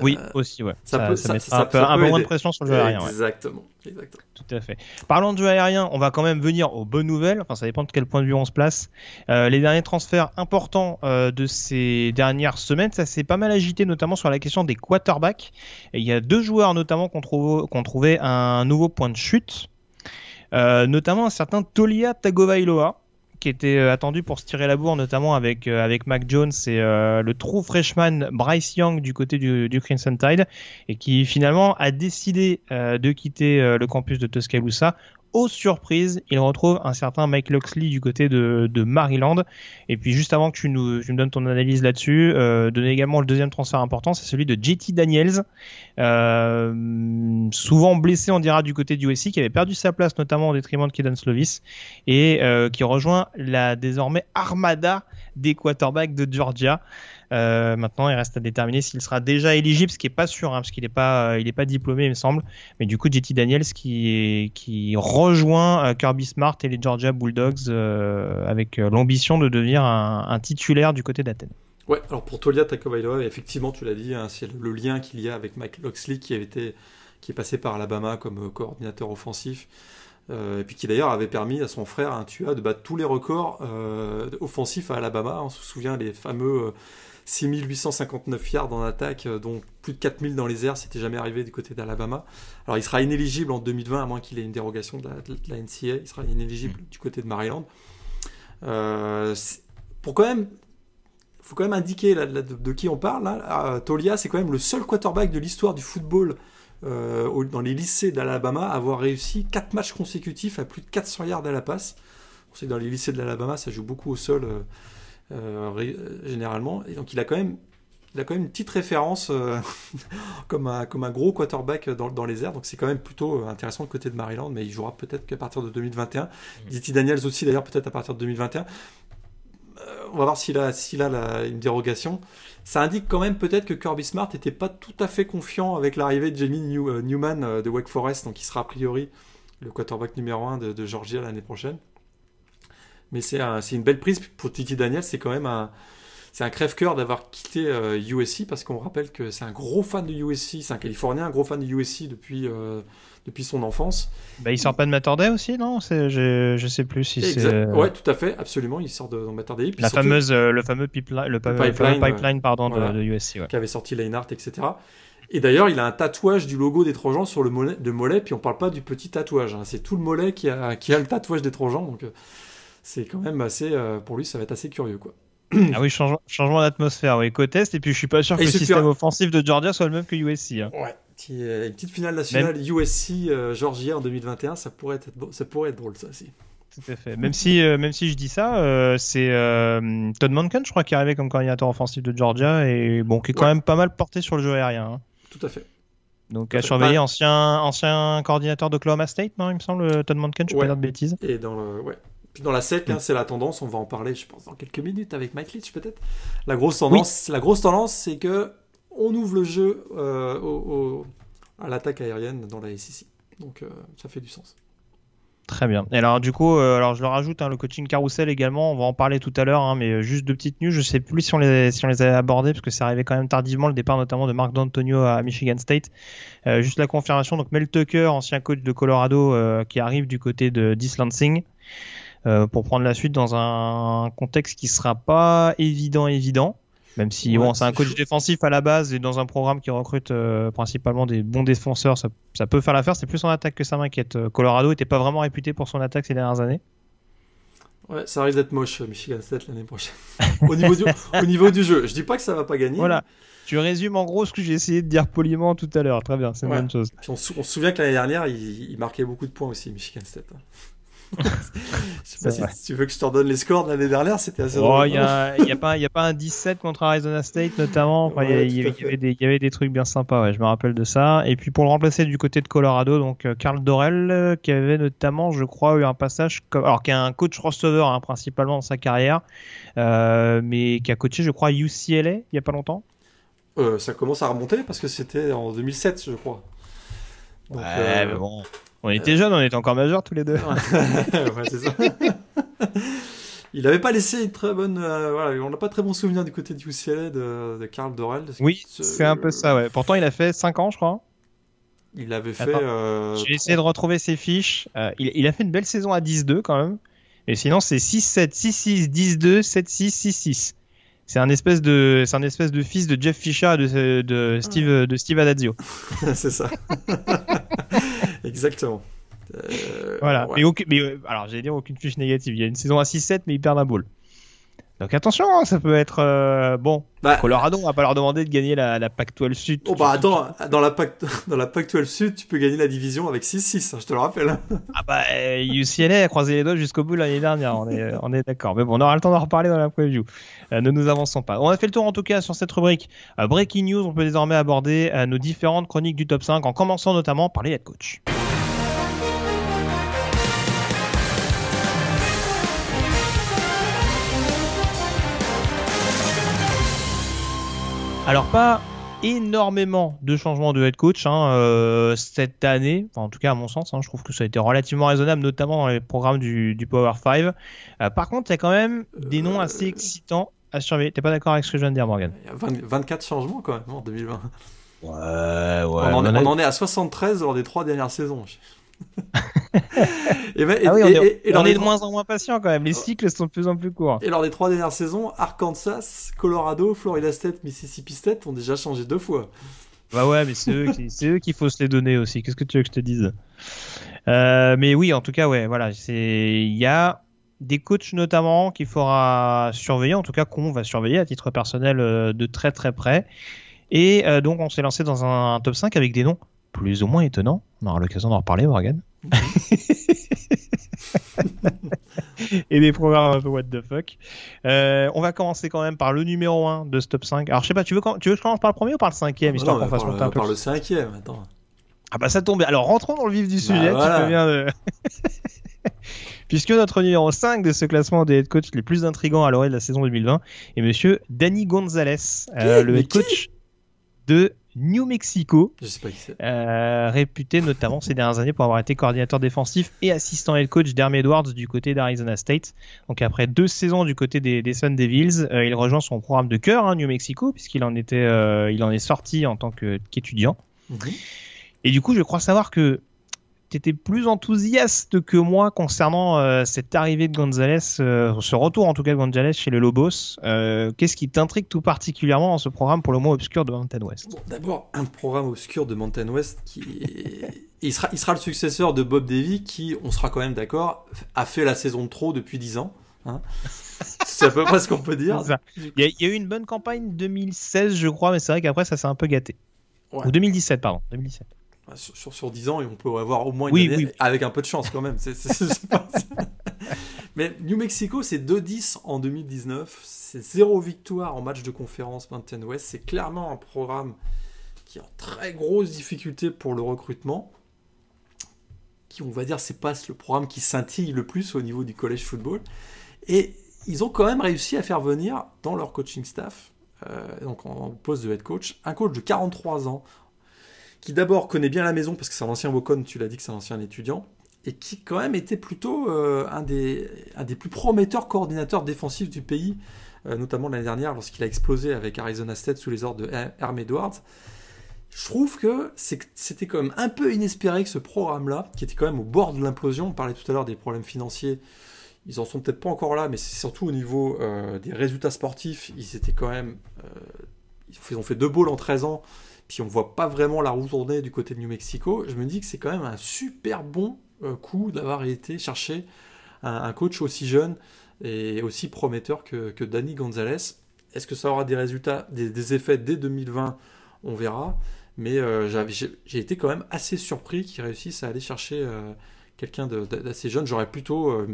oui, euh, aussi, ouais. Ça, peut, ça, un peu, un peu moins de pression sur le jeu aérien. Exactement, exactement. Tout à fait. Parlons de jeu aérien, on va quand même venir aux bonnes nouvelles. Enfin, ça dépend de quel point de vue on se place. Euh, les derniers transferts importants euh, de ces dernières semaines, ça s'est pas mal agité, notamment sur la question des quarterbacks. Et il y a deux joueurs, notamment, qui ont, trouvé un nouveau point de chute. notamment un certain Tolia Tagovailoa qui était euh, attendu pour se tirer la bourre, notamment avec, euh, avec Mac Jones et euh, le true freshman Bryce Young du côté du, du Crimson Tide, et qui finalement a décidé de quitter le campus de Tuscaloosa aux surprises, il retrouve un certain Mike Loxley du côté de, Maryland. Et puis juste avant que tu nous, tu donnes ton analyse là-dessus, euh, donner également le deuxième transfert important, c'est celui de JT Daniels, euh, souvent blessé on dira du côté du USC, qui avait perdu sa place notamment au détriment de Kedan Slovis, et euh, qui rejoint la désormais armada des quarterbacks de Georgia. Euh, maintenant, il reste à déterminer s'il sera déjà éligible, ce qui est pas sûr, hein, parce qu'il n'est pas, euh, pas diplômé, il me semble. Mais du coup, JT Daniels qui, rejoint euh, Kirby Smart et les Georgia Bulldogs avec l'ambition de devenir un, titulaire du côté d'Athènes. Ouais, alors pour Tolia Tagovailoa, effectivement, tu l'as dit, hein, c'est le lien qu'il y a avec Mike Loxley qui avait été, qui est passé par Alabama comme coordinateur offensif. et puis qui d'ailleurs avait permis à son frère un Tua de battre tous les records offensifs à Alabama. On se souvient les fameux 6859 yards en attaque, euh, dont plus de 4000 dans les airs, c'était jamais arrivé du côté d'Alabama. Alors il sera inéligible en 2020, à moins qu'il ait une dérogation de la, NCA, il sera inéligible mm. du côté de Maryland. Euh, pour quand même, faut quand même indiquer de, qui on parle. Là. Tolia, c'est quand même le seul quarterback de l'histoire du football euh, dans les lycées d'Alabama à avoir réussi 4 matchs consécutifs à plus de 400 yards à la passe. On sait que dans les lycées de l'Alabama, ça joue beaucoup au sol. Euh, euh, généralement. Et donc il a quand même il a quand même une petite référence euh, comme, un, comme un gros quarterback dans, dans les airs, donc c'est quand même plutôt intéressant de côté de Maryland, mais il jouera peut-être qu'à partir de 2021. Diti Daniels aussi d'ailleurs peut-être à partir de 2021. on va voir s'il a, s'il a une dérogation. Ça indique quand même peut-être que Kirby Smart n'était pas tout à fait confiant avec l'arrivée de Jamie Newman de Wake Forest, donc il sera a priori le quarterback numéro 1 de, de Georgia l'année prochaine. Mais c'est une belle prise pour Titi Daniel. C'est quand même un, c'est un crève-cœur d'avoir quitté USC euh, parce qu'on rappelle que c'est un gros fan de USC. C'est un Californien, un gros fan de USC depuis, euh, depuis son enfance. Bah, il sort pas de Mater aussi, non? Je, je sais plus si c'est. Euh, ouais, tout à fait, absolument. Il sort de, de La fameuse, le fameux pipeline, le, pipeline, pipeline pardon, de, USC. Qui avait sorti Leinart, etc. Et d'ailleurs, il a un tatouage du logo des Trojans sur le mollet, de mollet, puis on parle pas du petit tatouage. Hein. C'est tout le mollet qui a, qui a le tatouage des Trojans. Donc c'est quand même assez. Euh, pour lui, ça va être assez curieux, quoi. ah oui, changement, changement d'atmosphère, oui, côte-est, et puis je suis pas sûr que le système offensif de Georgia soit le même que USC. Hein. Ouais, une petite finale nationale USC euh, Georgia en 2021, ça pourrait être, ça pourrait être drôle, ça aussi. Tout à fait. Même si, euh, même si je dis ça, c'est Todd Monken, je crois, qui est arrivé comme coordinateur offensif de Georgia et bon, qui est quand même pas mal porté sur le jeu aérien. Hein. Tout à fait. Donc à surveiller, bah ancien, ancien coordinateur d'Oklahoma State, non, il me semble, Todd Monken, je peux pas dire de bêtises. Et dans le, ouais, dans la SEC, hein, mm. c'est la tendance, on va en parler, je pense, dans quelques minutes avec Mike Leach peut-être. La grosse tendance, la grosse tendance, c'est que on ouvre le jeu euh, à l'attaque aérienne dans la SEC. Donc euh, ça fait du sens. Très bien. Et alors du coup, euh, alors je le rajoute, hein, le coaching carousel également, on va en parler tout à l'heure, hein, mais juste deux petites news, je sais plus si on les, si on les avait abordées, parce que c'est arrivé quand même tardivement, le départ notamment de Marc D'Antonio à Michigan State. Euh, juste la confirmation, donc Mel Tucker, ancien coach de Colorado, euh, qui arrive du côté de d'East Lansing, pour prendre la suite dans un contexte qui sera pas évident évident. Même si Ouais, bon, c'est un coach défensif à la base et dans un programme qui recrute euh, principalement des bons défenseurs, ça, ça peut faire l'affaire. C'est plus en attaque que ça m'inquiète. Euh, Colorado était pas vraiment réputé pour son attaque ces dernières années. Ouais, ça risque d'être moche, euh, Michigan State l'année prochaine. au, niveau du, au niveau du jeu. Je dis pas que ça va pas gagner. Voilà. Tu résumes en gros ce que j'ai essayé de dire poliment tout à l'heure. Très bien, c'est une Ouais. bonne chose. Puis on, se- on se souvient que l'année dernière, il, il marquait beaucoup de points aussi, Michigan State. Je sais pas vrai. si tu veux que je te redonne les scores de l'année dernière, c'était assez Oh, drôle. il y a, y a pas, y a pas un 17 contre Arizona State notamment. Enfin, il y Ouais, avait- y des, il y avait des trucs bien sympas. Ouais, je me rappelle de ça. Et puis pour le remplacer du côté de Colorado, donc euh, Carl Dorel, euh, qui avait notamment, je crois, eu un passage, comme, alors qui est un coach receveur hein, principalement dans sa carrière, euh, mais qui a coaché, je crois, UCLA il y a pas longtemps. Euh, ça commence à remonter parce que c'était en 2007, je crois. Donc, ouais, euh, mais bon. On était jeunes, on était encore majeurs tous les deux. ouais, c'est ça. Il n'avait pas laissé une très bonne. euh, voilà, on n'a pas très bon souvenir du côté du UCLA de, de Karl Dorel. Oui, Ce- c'est un peu ça, ouais. Pourtant, il a fait 5 ans, je crois. Il avait fait. Euh, J'ai essayé de retrouver ses fiches. Euh, il, il a fait une belle saison à 10-2 quand même. Et sinon, c'est 6-7, 6-6, 10-2, 7-6, 6-6. C'est un espèce de, c'est un espèce de fils de Jeff Fisher et de, de Steve, de Steve Adazio. c'est ça. Exactement. Euh, Voilà. ouais. Mais, aucun- mais euh, alors, j'allais dire aucune fiche négative. Il y a une saison à 6-7, mais il perd un bowl. Donc attention, hein, ça peut être euh, bon. Bah, Colorado, on va pas leur demander de gagner la, la Pac-12 Sud. Oh bah attends, dans la PAC, dans la PAC 12 Sud, tu peux gagner la division avec 6-6, hein, je te le rappelle. Ah bah euh, UCLA a croisé les doigts jusqu'au bout l'année dernière, on est, on est d'accord. Mais bon, on aura le temps d'en reparler dans la preview. Euh, ne nous avançons pas. On a fait le tour en tout cas sur cette rubrique euh, Breaking News. On peut désormais aborder euh, nos différentes chroniques du top 5 en commençant notamment par les head coach. Alors pas énormément de changements de head coach hein, euh, cette année, enfin, en tout cas à mon sens, hein, je trouve que ça a été relativement raisonnable, notamment dans les programmes du, du Power 5. Euh, par contre, il y a quand même des noms assez excitants à surveiller. T'es pas d'accord avec ce que je viens de dire, Morgan? Il y a 20 24 changements quand même en 2020. Ouais, ouais. on, en, est- on en est à 73 lors des trois dernières saisons. Et, ben- et- Ah oui, on est, et- et on lors est des de moins en moins patient quand même. Les cycles sont de plus en plus courts. et lors des trois dernières saisons, Arkansas, Colorado, Florida State, Mississippi State ont déjà changé deux fois. Bah ouais, mais c'est eux, qui- eux qu'il faut se les donner aussi. Qu'est-ce que tu veux que je te dise? Euh, Mais oui, en tout cas, ouais, voilà, c'est il y a des coachs notamment qu'il faudra surveiller, en tout cas qu'on va surveiller à titre personnel euh, de très très près. Et euh, donc on s'est lancé dans un, top 5 avec des noms plus ou moins étonnants. On aura l'occasion d'en reparler, Morgan. et des programmes un peu what the fuck. Euh, on va commencer quand même par le numéro 1 de ce top 5. Alors je sais pas, tu veux, quand- tu veux que je commence par le premier ou par le cinquième, histoire Non, qu'on fasse par, monter un le- peu par le cinquième, attends. ah bah ça tombe. Alors rentrons dans le vif du sujet. voilà. Tu fais bien de... Puisque notre numéro 5 de ce classement des head coachs les plus intrigants à l'orée de la saison 2020 est monsieur Danny Gonzalez, euh, le head coach de New Mexico, Je sais pas qui c'est. euh, réputé notamment ces dernières années pour avoir été coordinateur défensif et assistant head coach d'Herm Edwards du côté d'Arizona State. Donc après deux saisons du côté des, des Sun Devils, euh, il rejoint son programme de cœur, hein, New Mexico, puisqu'il en était, euh, il en est sorti en tant qu'étudiant. Mhm. Et du coup, je crois savoir que tu étais plus enthousiaste que moi concernant euh, cette arrivée de Gonzalez, euh, ce retour en tout cas de Gonzalez chez les Lobos. Euh, Qu'est-ce qui t'intrigue tout particulièrement dans ce programme pour le moins obscur de Mountain West? Bon, D'abord, un programme obscur de Mountain West qui est- il, sera, il sera le successeur de Bob Davy qui, on sera quand même d'accord, a fait la saison de trop depuis 10 ans. hein. C'est à peu près ce qu'on peut dire. Il y, a- il y a eu une bonne campagne 2016, je crois, mais c'est vrai qu'après ça s'est un peu gâté. Ouais. Ou 2017, pardon. 2017. Sur, sur, sur 10 ans, et on peut avoir au moins une Oui, année oui. avec un peu de chance quand même. C'est- Mais New Mexico, c'est 2-10 en 2019. C'est zéro victoire en match de conférence Mountain West. C'est clairement un programme qui est en très grosse difficulté pour le recrutement. Qui, on va dire, c'est pas le programme qui scintille le plus au niveau du college football. Et ils ont quand même réussi à faire venir dans leur coaching staff, euh, donc en poste de head coach, un coach de 43 ans qui d'abord connaît bien la maison parce que c'est un ancien Wacom, tu l'as dit que c'est un ancien étudiant, et qui quand même était plutôt un, des, un des plus prometteurs coordinateurs défensifs du pays, notamment l'année dernière lorsqu'il a explosé avec Arizona State sous les ordres de Herm Edwards. Je trouve que c'était quand même un peu inespéré que ce programme-là, qui était quand même au bord de l'implosion, on parlait tout à l'heure des problèmes financiers, ils en sont peut-être pas encore là, mais c'est surtout au niveau euh, des résultats sportifs, ils étaient quand même. Euh, ils ont fait deux bowls en 13 ans, puis on voit pas vraiment la roue tourner du côté de New Mexico. Je me dis que c'est quand même un super bon euh, coup d'avoir été chercher un, coach aussi jeune et aussi prometteur que, Danny Gonzalez. Est-ce que ça aura des résultats, des, effets dès 2020 On verra. Mais j'ai été quand même assez surpris qu'ils réussissent à aller chercher quelqu'un d'assez jeune. J'aurais plutôt,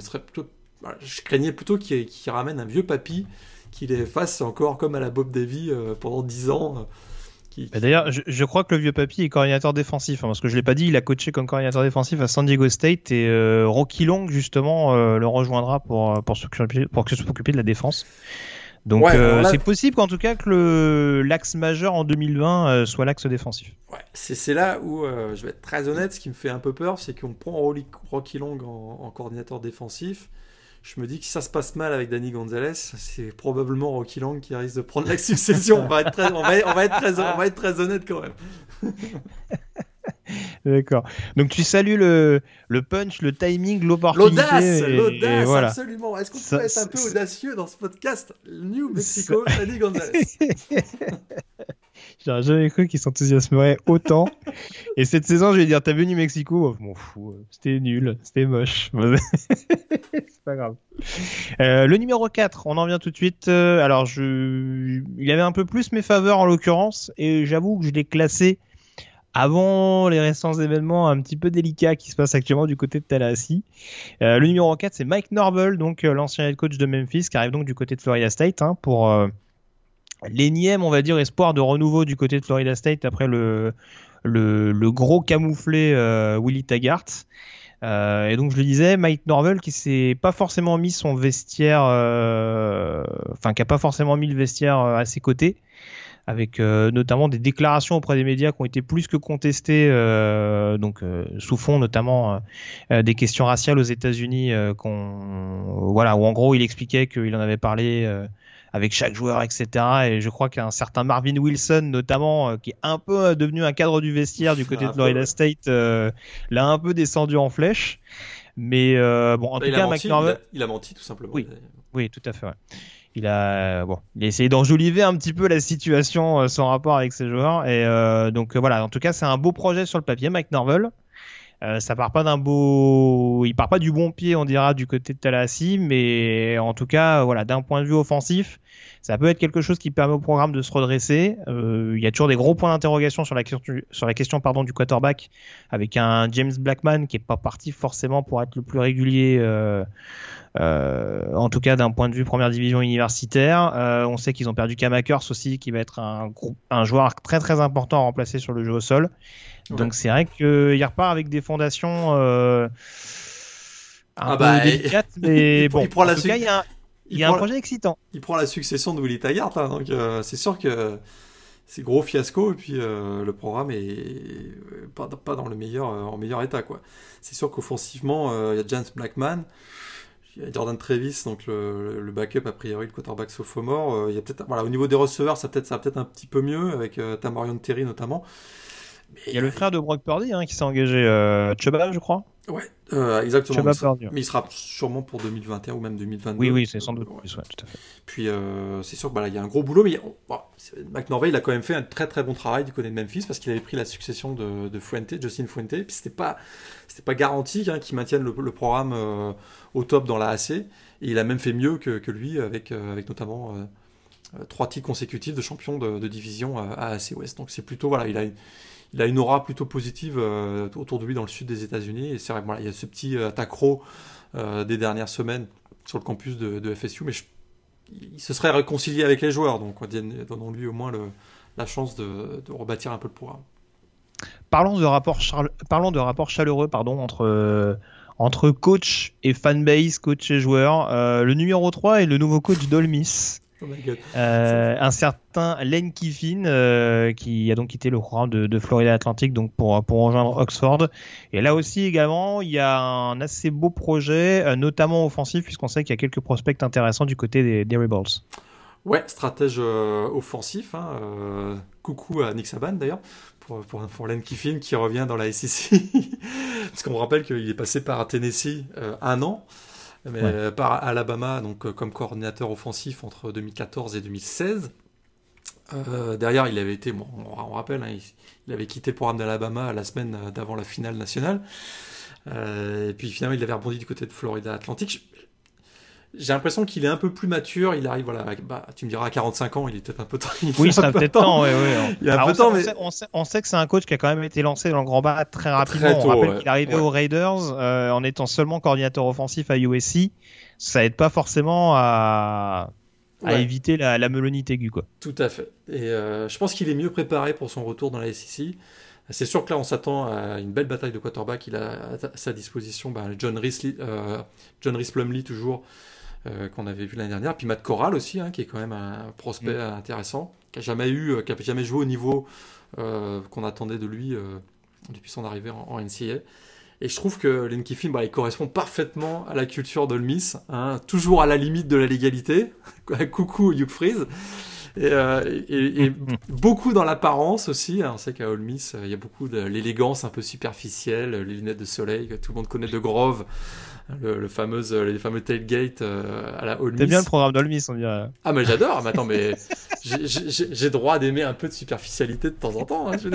je craignais plutôt qu'il ramène un vieux papy, qu'il les fasse encore comme à la Bob Davy euh, pendant 10 ans. Euh, bah, d'ailleurs, je, crois que le vieux papy est coordinateur défensif, hein, parce que je l'ai pas dit, il a coaché comme coordinateur défensif à San Diego State et euh, Rocky Long justement le rejoindra pour pour s'occuper pour s'occuper de la défense. Donc c'est possible qu'en tout cas que l'axe majeur en 2020 soit l'axe défensif. Ouais, c'est là où je vais être très honnête, ce qui me fait un peu peur, c'est qu'on prend Rocky Long en, en coordinateur défensif je me dis que si ça se passe mal avec Danny Gonzalez, c'est probablement Rocky Lang qui risque de prendre la succession. on, va être on va être très honnête quand même. D'accord. Donc tu salues le, le punch, le timing, l'opportunité. L'audace, l'audace, voilà. absolument. Est-ce qu'on peut être un peu audacieux dans ce podcast? New Mexico, Danny Gonzalez. J'aurais jamais cru qu'ils s'enthousiasmeraient autant. Et cette saison, je vais dire, t'as venu Mexico? Oh, M'en fous, c'était nul, c'était moche. c'est pas grave. Euh, le numéro 4, on en vient tout de suite. Euh, alors, je... il avait un peu plus mes faveurs en l'occurrence, et j'avoue que je l'ai classé avant les récents événements un petit peu délicats qui se passent actuellement du côté de Tallahassee. Euh, le numéro 4, c'est Mike Norvell, donc euh, l'ancien head coach de Memphis, qui arrive donc du côté de Florida State hein, pour l'énième, on va dire, espoir de renouveau du côté de Florida State après le, le, gros camouflé euh, Willy Taggart. Euh, et donc je le disais, Mike Norvell qui s'est pas forcément mis son vestiaire, euh, enfin qui a pas forcément mis le vestiaire à ses côtés, avec notamment des déclarations auprès des médias qui ont été plus que contestées, donc sous fond notamment des questions raciales aux États-Unis, qu'on voilà où en gros il expliquait qu'il en avait parlé avec chaque joueur, etc. Et je crois qu'un certain Marvin Wilson, notamment, euh, qui est un peu euh, devenu un cadre du vestiaire du côté de Florida State, euh, l'a un peu descendu en flèche. Mais bon, en bah, tout cas, menti, il, a, menti tout simplement. Oui, oui tout à fait. Il a bon, il a essayé d'enjoliver un petit peu la situation sans rapport avec ses joueurs. Et donc voilà, en tout cas, c'est un beau projet sur le papier, Mike Norvell. Euh, ça part pas d'un beau, il part pas du bon pied, on dira, du côté de Tallahassee, mais en tout cas, voilà, d'un point de vue offensif, ça peut être quelque chose qui permet au programme de se redresser. Euh, il y a toujours des gros points d'interrogation sur la question, sur la question pardon du quarterback, avec un James Blackman qui est pas parti forcément pour être le plus régulier. Euh, en tout cas d'un point de vue première division universitaire. on sait qu'ils ont perdu Kamakers aussi, qui va être un, un joueur très très important à remplacer sur le jeu au sol. Donc c'est vrai qu'il repart avec des fondations euh, un ah peu bah, délicates, mais bon, il prend en tout cas, il y a un, il y a un projet excitant. Il prend la succession de Willy Taggart, hein, donc euh, c'est sûr que c'est gros fiasco et puis euh, le programme est pas, pas, dans le meilleur en meilleur état quoi. C'est sûr qu'offensivement il y a James Blackman, il y a Jordan Travis donc le, le backup a priori le quarterback sophomore, il y a peut-être voilà au niveau des receveurs ça peut-être ça peut-être un petit peu mieux avec Tamarion Terry notamment. Il y a le frère de Brock Purdy hein, qui s'est engagé, euh, Chuba, je crois. Ouais, euh, exactement. mais, il sera sûrement pour 2021 ou même 2022. Oui, oui, c'est sans doute. tout à fait. Puis euh, c'est sûr qu'il bah, y a un gros boulot, mais bon, McNorvey, il a quand même fait un très très bon travail du côté de Memphis parce qu'il avait pris la succession de, de Fuente, Justin Fuente. Puis c'était pas, c'était pas garanti hein, qu'il maintienne le, programme euh, au top dans la AC. Et il a même fait mieux que, que lui avec, avec notamment trois titres consécutifs de champion de, de division à AC West. Donc c'est plutôt, voilà, il a il a une aura plutôt positive euh, autour de lui dans le sud des États-Unis. Et c'est vrai qu'il y a ce petit euh, accro euh, des dernières semaines sur le campus de, FSU, mais il se serait réconcilié avec les joueurs, donc donnons-lui au moins la chance de, rebâtir un peu le programme. Parlons de rapport chaleureux pardon, entre, entre coach et fanbase, coach et joueur. le numéro 3 est le nouveau coach d'Olmis. Oh un certain Len Kiffin qui a donc quitté le programme de, Florida Atlantic donc pour, pour rejoindre Oxford. Et là aussi également, il y a un assez beau projet, notamment offensif, puisqu'on sait qu'il y a quelques prospects intéressants du côté des, des Rebels. Ouais, stratège offensif. Hein, coucou à Nick Saban d'ailleurs pour, pour, pour Len Kiffin qui revient dans la SEC. Parce qu'on me rappelle qu'il est passé par Tennessee euh, un an, mais par Alabama donc euh, comme coordinateur offensif entre 2014 et 2016. Euh, derrière, il avait été, bon, on, rappelle, hein, il, avait quitté le programme d'Alabama la semaine d'avant la finale nationale. et puis finalement, il avait rebondi du côté de Florida Atlantic j'ai l'impression qu'il est un peu plus mature. Il arrive, voilà, bah, tu me diras à 45 ans, il est peut-être un peu temps. Oui, ça peut-être temps, ouais, ouais. Il a un peu temps, mais on sait, que c'est un coach qui a quand même été lancé dans le grand bas très rapidement. on rappelle qu'il est arrivé aux Raiders euh, en étant seulement coordinateur offensif à USC. Ça aide pas forcément à, à éviter la, la melonite aiguë, quoi. Tout à fait. Et euh, je pense qu'il est mieux préparé pour son retour dans la SEC. C'est sûr que là, on s'attend à une belle bataille de quarterback. Il a à sa disposition bah, John Risley, euh, John toujours, euh, qu'on avait vu l'année dernière. Puis Matt Corral aussi, hein, qui est quand même un prospect mm. intéressant, qui a jamais eu, euh, jamais joué au niveau euh, qu'on attendait de lui depuis son arrivée en, NCA. Et je trouve que Len Kiffin, bah, il correspond parfaitement à la culture de Miss, hein, toujours à la limite de la légalité. Coucou Hugh Freeze. Et, et, beaucoup dans l'apparence aussi. Hein. On sait qu'à Ole Miss, il y a beaucoup de l'élégance un peu superficielle, les lunettes de soleil que tout le monde connaît de Grove le, fameux, euh, les fameux tailgate euh, à la All C'est bien le programme d'Olmis, on dirait. Ah, mais j'adore. mais attends, mais j'ai droit d'aimer un peu de superficialité de temps en temps. Hein,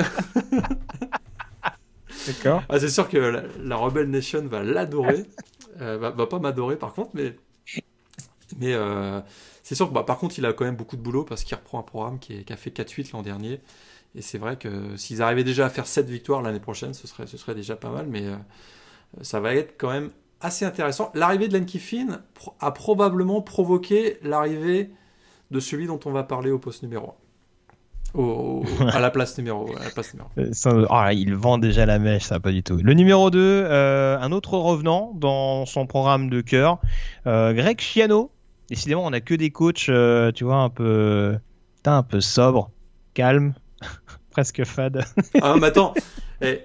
D'accord. Ah, c'est sûr que la, Rebel Nation va l'adorer. Euh, va, va, pas m'adorer par contre, mais, mais c'est sûr que bah, par contre, il a quand même beaucoup de boulot parce qu'il reprend un programme qui, qui a fait 4-8 l'an dernier. Et c'est vrai que s'ils arrivaient déjà à faire 7 victoires l'année prochaine, ce serait, ce serait déjà pas mal, mais ça va être quand même assez intéressant. L'arrivée de Len Kiffin a probablement provoqué l'arrivée de celui dont on va parler au poste numéro 1. à la place numéro, à la place numéro. Euh, ah, il vend déjà la mèche, ça pas du tout. Le numéro 2, euh, un autre revenant dans son programme de cœur, euh, Greg Chiano. Décidément, on a que des coachs, tu vois, un peu, un peu sobre, calme, presque fade. ah, mais attends, eh,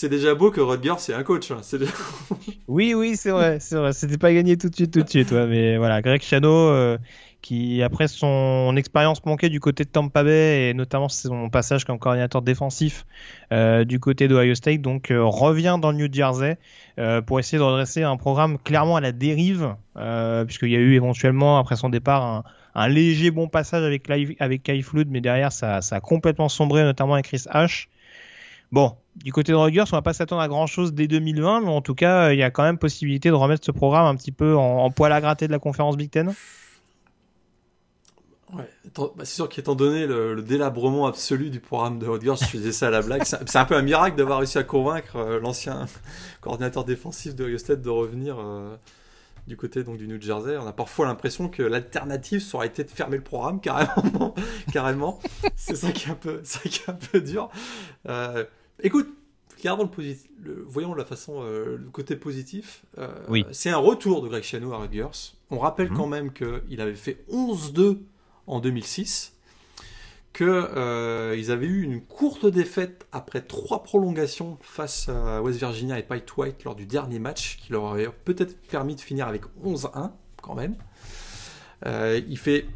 c'est déjà beau que Rutgers c'est un coach. Hein. oui, oui, c'est vrai, c'est vrai. C'était pas gagné tout de suite, tout de suite. Ouais, mais voilà, Greg Chano, euh, qui après son expérience manquée du côté de Tampa Bay et notamment son passage comme coordinateur défensif euh, du côté d'Ohio State, donc euh, revient dans le New Jersey pour essayer de redresser un programme clairement à la dérive, puisqu'il y a eu éventuellement après son départ un, léger bon passage avec, avec Kai Flood, mais derrière ça, ça a complètement sombré, notamment avec Chris H. Bon, du côté de Rogers, on va pas s'attendre à grand chose dès 2020, mais en tout cas, il y a quand même possibilité de remettre ce programme un petit peu en, poil à gratter de la conférence Big Ten. Bah, c'est sûr qu'étant donné le, délabrement absolu du programme de Rogers, je faisais ça à la blague. C'est un peu un miracle d'avoir réussi à convaincre euh, l'ancien coordinateur défensif de State de revenir euh, du côté donc, du New Jersey. On a parfois l'impression que l'alternative ça aurait été de fermer le programme carrément. carrément. C'est ça qui est un peu, dur. Euh, Écoute, regardons le positif, voyons la façon, euh, le côté positif. Euh, oui. C'est un retour de Greg Chiano à Rutgers. On rappelle mhm. quand même qu'il avait fait 11-2 en 2006, qu'ils euh, avaient eu une courte défaite après trois prolongations face à West Virginia et Pite White lors du dernier match, qui leur avait peut-être permis de finir avec 11-1 quand même. il fait,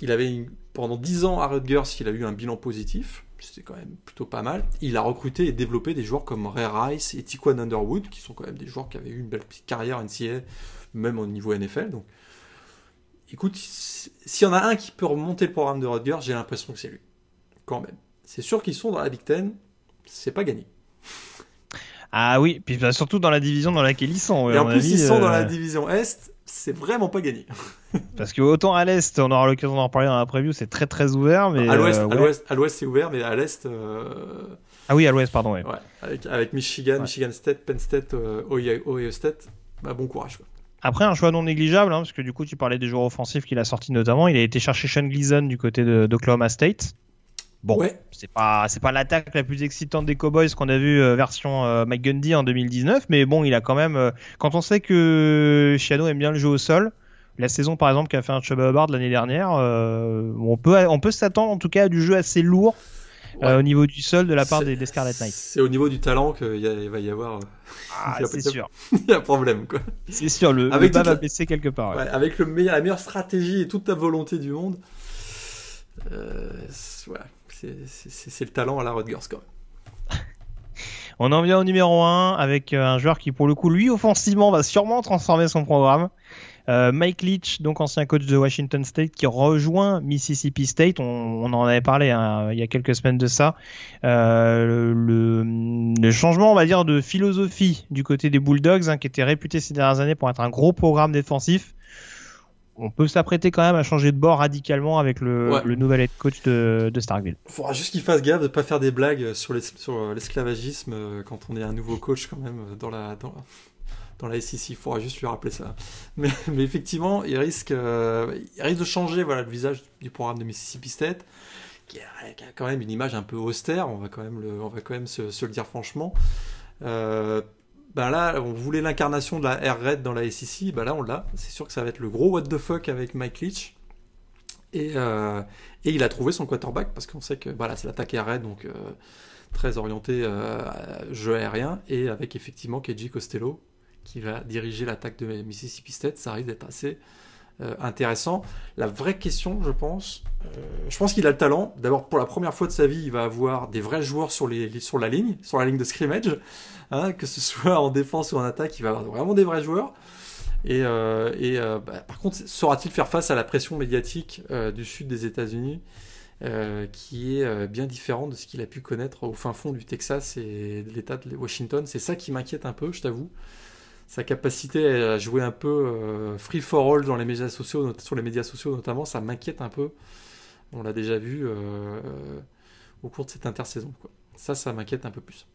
il avait pendant 10 ans à Rutgers, il a eu un bilan positif c'était quand même plutôt pas mal. Il a recruté et développé des joueurs comme Ray Rice et Tiquan Underwood, qui sont quand même des joueurs qui avaient eu une belle petite carrière NCAA, même au niveau NFL. Donc, écoute, s'il y en a un qui peut remonter le programme de Rutgers, j'ai l'impression que c'est lui. Quand même. C'est sûr qu'ils sont dans la Big Ten, c'est pas gagné. Ah oui, puis bah, surtout dans la division dans laquelle ils sont. Et en plus, ils sont dans la euh, division Est, c'est vraiment pas gagné. Parce que autant à l'est, on aura l'occasion d'en reparler dans la preview, c'est très très ouvert, mais à l'ouest, euh, à l'ouest, c'est ouvert, mais à l'est. Euh, ah oui, à l'ouest, pardon. Ouais. avec, avec, Michigan, Michigan State, Penn State, Ohio, State, bah, bon courage. Après, un choix non négligeable, hein, parce que du coup, tu parlais des joueurs offensifs qu'il a sortis notamment. Il a été chercher Sean Gleason du côté d'Oklahoma State. Bon, c'est pas c'est pas l'attaque la plus excitante des Cowboys qu'on a vu version Mike Gundy en 2019, mais bon, il a quand même. quand on sait que Shiano aime bien le jeu au sol, la saison par exemple qu'a fait un Chuba Hubbard l'année dernière, on peut, on peut s'attendre en tout cas à du jeu assez lourd au niveau du sol de la part des, Scarlet Knights. C'est au niveau du talent qu'il va y avoir. Ah, c'est sûr. Il y a un problème quoi. C'est sûr, le, avec bas va baisser quelque part. avec le meilleur, la meilleure stratégie et toute ta volonté du monde. voilà c'est le talent à la Rutgers quand même. On en vient au numéro 1 avec euh, un joueur qui pour le coup lui offensivement va sûrement transformer son programme. Euh, Mike Leach, donc ancien coach de Washington State, qui rejoint Mississippi State. On, en avait parlé hein, il y a quelques semaines de ça. Euh, le, changement, on va dire, de philosophie du côté des Bulldogs, hein, qui était réputé ces dernières années pour être un gros programme défensif, on peut s'apprêter quand même à changer de bord radicalement avec le, nouvel head coach de, de Starkville. Il faudra juste qu'il fasse gaffe de ne pas faire des blagues sur l'esclavagisme euh, quand on est un nouveau coach quand même dans la, dans, dans la SEC. Il faudra juste lui rappeler ça. Mais, effectivement, il risque, euh, il risque de changer voilà, le visage du programme de Mississippi State, qui a, quand même une image un peu austère, on va quand même, le, on va quand même se, le dire franchement. Euh, ben là, on voulait l'incarnation de la Air Red dans la SEC, ben là on l'a. C'est sûr que ça va être le gros what the fuck avec Mike Leach. Et, euh, il a trouvé son quarterback parce qu'on sait que voilà, c'est l'attaque Air Red, donc euh, très orienté euh, jeu aérien. Et avec effectivement KJ Costello qui va diriger l'attaque de Mississippi State, ça risque d'être assez euh, intéressant. La vraie question, je pense, je pense qu'il a le talent. D'abord, pour la première fois de sa vie, il va avoir des vrais joueurs sur, les, sur la ligne, sur la ligne de scrimmage. Hein, que ce soit en défense ou en attaque, il va avoir vraiment des vrais joueurs. Et, euh, euh, bah, par contre, saura-t-il faire face à la pression médiatique euh, du sud des États-Unis, qui est bien différente de ce qu'il a pu connaître au fin fond du Texas et de l'État de Washington? C'est ça qui m'inquiète un peu, je t'avoue. Sa capacité à jouer un peu free for all dans les médias sociaux, sur les médias sociaux notamment, ça m'inquiète un peu. On l'a déjà vu au cours de cette intersaison. Ça, ça m'inquiète un peu plus.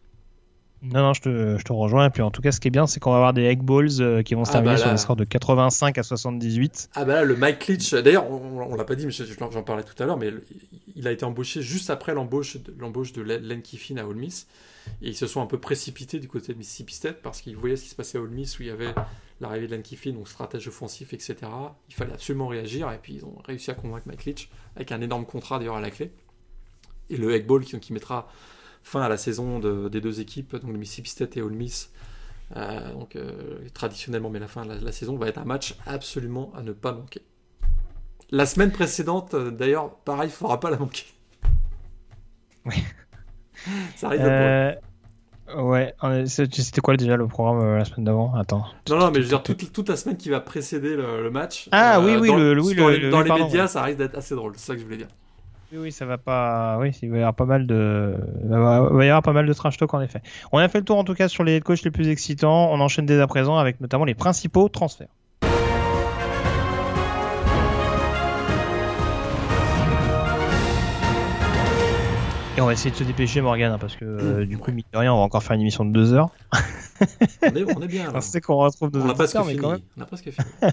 Non, non, je te, je te, rejoins. Et puis en tout cas, ce qui est bien, c'est qu'on va avoir des egg balls euh, qui vont se ah, terminer bah sur des scores de 85 à 78. Ah bah là, le Mike Leach, d'ailleurs, on, l'a pas dit, mais j'en parlais tout à l'heure, mais il a été embauché juste après l'embauche de Len Kiffin à Ole Miss. Et ils se sont un peu précipités du côté de Mississippi State parce qu'ils voyaient ce qui se passait à Ole Miss où il y avait l'arrivée de Len Kiffin, donc stratège offensif, etc. Il fallait absolument réagir et puis ils ont réussi à convaincre Mike Leach avec un énorme contrat d'ailleurs à la clé. Et le egg ball qui, qui mettra fin à la saison des deux équipes, donc Mississippi State et Ole Miss. Euh, donc euh, traditionnellement, mais la fin de la, saison va être un match absolument à ne pas manquer. La semaine précédente, euh, d'ailleurs, pareil, il ne faudra pas la manquer. Oui. Ça arrive de Ouais, c'était quoi déjà le programme la semaine d'avant? Attends. Non, non, mais je veux dire, toute, la semaine qui va précéder le, match. Ah oui, oui, dans, le, oui, dans les médias, ça risque d'être assez drôle, c'est ça que je voulais dire. Oui, oui, ça va pas. Oui, il va y avoir pas mal de, il va y avoir pas mal de trash talk en effet. On a fait le tour en tout cas sur les head coachs les plus excitants. On enchaîne dès à présent avec notamment les principaux transferts. On va essayer de se dépêcher, Morgan, hein, parce que euh, du coup, mine de rien, on va encore faire une émission de deux heures. on, est, on est bien. On sait qu'on retrouve nos on a presque fini. Quand même... On a presque fini.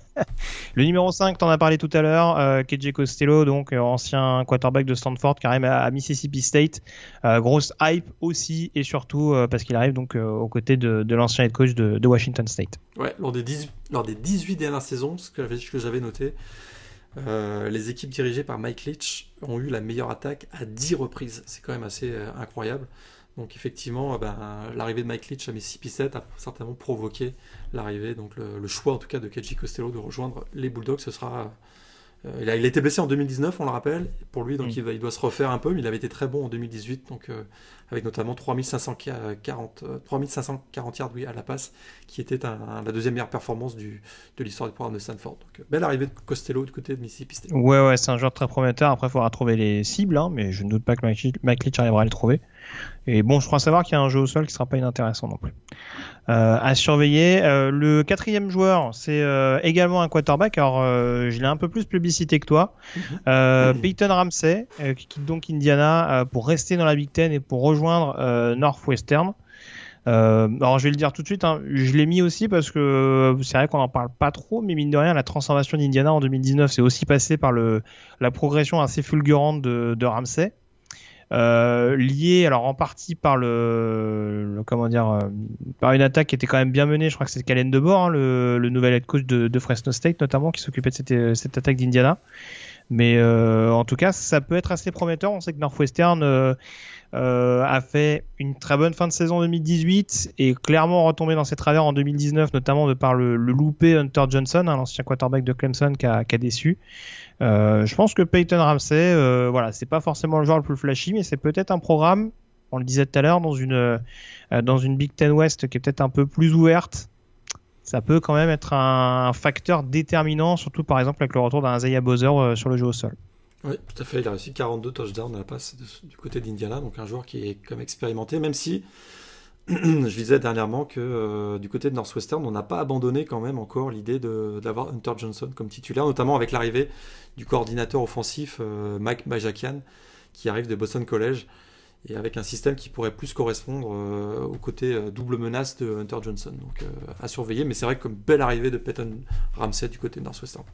le numéro 5, t'en as parlé tout à l'heure, euh, KJ Costello, donc euh, ancien quarterback de Stanford, qui arrive à, Mississippi State. Euh, grosse hype aussi, et surtout parce qu'il arrive donc aux côtés de, l'ancien head coach de, Washington State. Ouais, lors des, 18, lors des 18 dernières saisons, ce que j'avais noté, euh, les équipes dirigées par Mike Leach ont eu la meilleure attaque à 10 reprises. C'est quand même assez euh, incroyable. Donc effectivement, euh, ben, l'arrivée de Mike Leach à Mississippi State a certainement provoqué l'arrivée, donc le, choix en tout cas de Keji Costello de rejoindre les Bulldogs. Ce sera, il, a, il, a, été blessé en 2019, on le rappelle, pour lui, donc mm. il, il, doit se refaire un peu, mais il avait été très bon en 2018, donc avec notamment 3540, 3540 yards oui, à la passe, qui était la deuxième meilleure performance du, de l'histoire du programme de Stanford. Donc, euh, belle arrivée de Costello du côté de Mississippi State. Ouais, ouais, c'est un joueur très prometteur. Après, il faudra trouver les cibles, hein, mais je ne doute pas que Mike Leach arrivera à les trouver. Et bon, je crois savoir qu'il y a un jeu au sol qui sera pas inintéressant non plus. Euh, à surveiller. Euh, le quatrième joueur, c'est euh, également un quarterback. Alors, je l'ai un peu plus publicité que toi. Mhm. Peyton Ramsey, qui quitte donc Indiana pour rester dans la Big Ten et pour rejoindre Northwestern. alors je vais le dire tout de suite, hein, je l'ai mis aussi parce que c'est vrai qu'on n'en parle pas trop, mais mine de rien, la transformation d'Indiana en 2019 c'est aussi passé par le, la progression assez fulgurante de, de Ramsey. Euh, lié alors en partie par le, comment dire euh, par une attaque qui était quand même bien menée. Je crois que c'est Calen de Boer, hein, le, nouvel head coach de, de, Fresno State notamment, qui s'occupait de cette, cette attaque d'Indiana. Mais euh, en tout cas, ça peut être assez prometteur. On sait que Northwestern euh, euh, a fait une très bonne fin de saison 2018 et clairement retombé dans ses travers en 2019, notamment de par le, loupé Hunter Johnson, hein, l'ancien quarterback de Clemson, qui a déçu. Euh, je pense que Peyton Ramsey, euh, voilà, c'est pas forcément le joueur le plus flashy, mais c'est peut-être un programme, on le disait tout à l'heure, dans une euh, dans une Big Ten West qui est peut-être un peu plus ouverte. Ça peut quand même être un, facteur déterminant, surtout par exemple avec le retour d'un Isaiah Bowser sur le jeu au sol. Oui, tout à fait. Il a réussi 42 touchdowns à la passe du côté d'Indiana, donc un joueur qui est comme expérimenté, même si je disais dernièrement que euh, du côté de Northwestern, on n'a pas abandonné quand même encore l'idée d'avoir Hunter Johnson comme titulaire, notamment avec l'arrivée du coordinateur offensif euh, Mike Majakian, qui arrive de Boston College, et avec un système qui pourrait plus correspondre euh, au côté double menace de Hunter Johnson. Donc à surveiller, mais c'est vrai que comme belle arrivée de Peyton Ramsey du côté de Northwestern.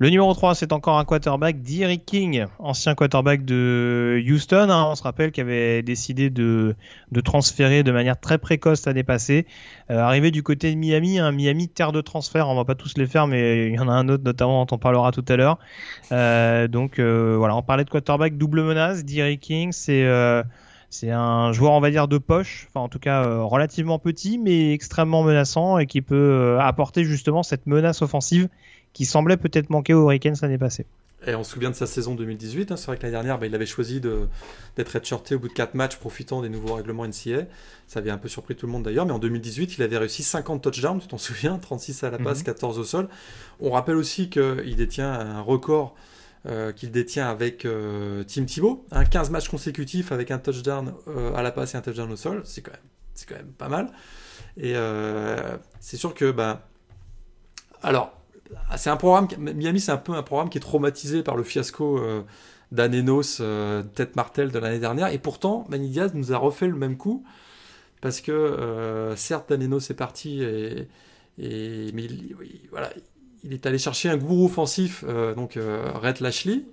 Le numéro 3, c'est encore un quarterback d'Eric King, ancien quarterback de Houston. Hein, on se rappelle qu'il avait décidé de, transférer de manière très précoce l'année passée. Euh, arrivé du côté de Miami, un hein, Miami terre de transfert, on va pas tous les faire, mais il y en a un autre notamment dont on parlera tout à l'heure. Euh, donc euh, voilà, on parlait de quarterback double menace. d'Eric King, c'est un joueur, on va dire, de poche, enfin en tout cas relativement petit, mais extrêmement menaçant et qui peut apporter justement cette menace offensive qui semblait peut-être manquer aux Hurricanes l'année passée. Et on se souvient de sa saison 2018. Hein, c'est vrai que l'année dernière, bah, il avait choisi d'être redshirté au bout de 4 matchs, profitant des nouveaux règlements NCA. Ça avait un peu surpris tout le monde d'ailleurs. Mais en 2018, il avait réussi 50 touchdowns, tu t'en souviens? 36 à la passe, mm -hmm. 14 au sol. On rappelle aussi qu'il détient un record euh, qu'il détient avec euh, Tim Thibault. Un 15 matchs consécutifs avec un touchdown euh, à la passe et un touchdown au sol. C'est quand, quand, même pas mal. Et euh, c'est sûr que... Bah, alors, c'est un programme, Miami, c'est un peu un programme qui est traumatisé par le fiasco euh, d'Anenos, euh, Tête Martel de l'année dernière. Et pourtant, Manny nous a refait le même coup. Parce que, euh, certes, Danenos est parti, mais il, est allé chercher un gourou offensif, euh, donc Rhett Lashley.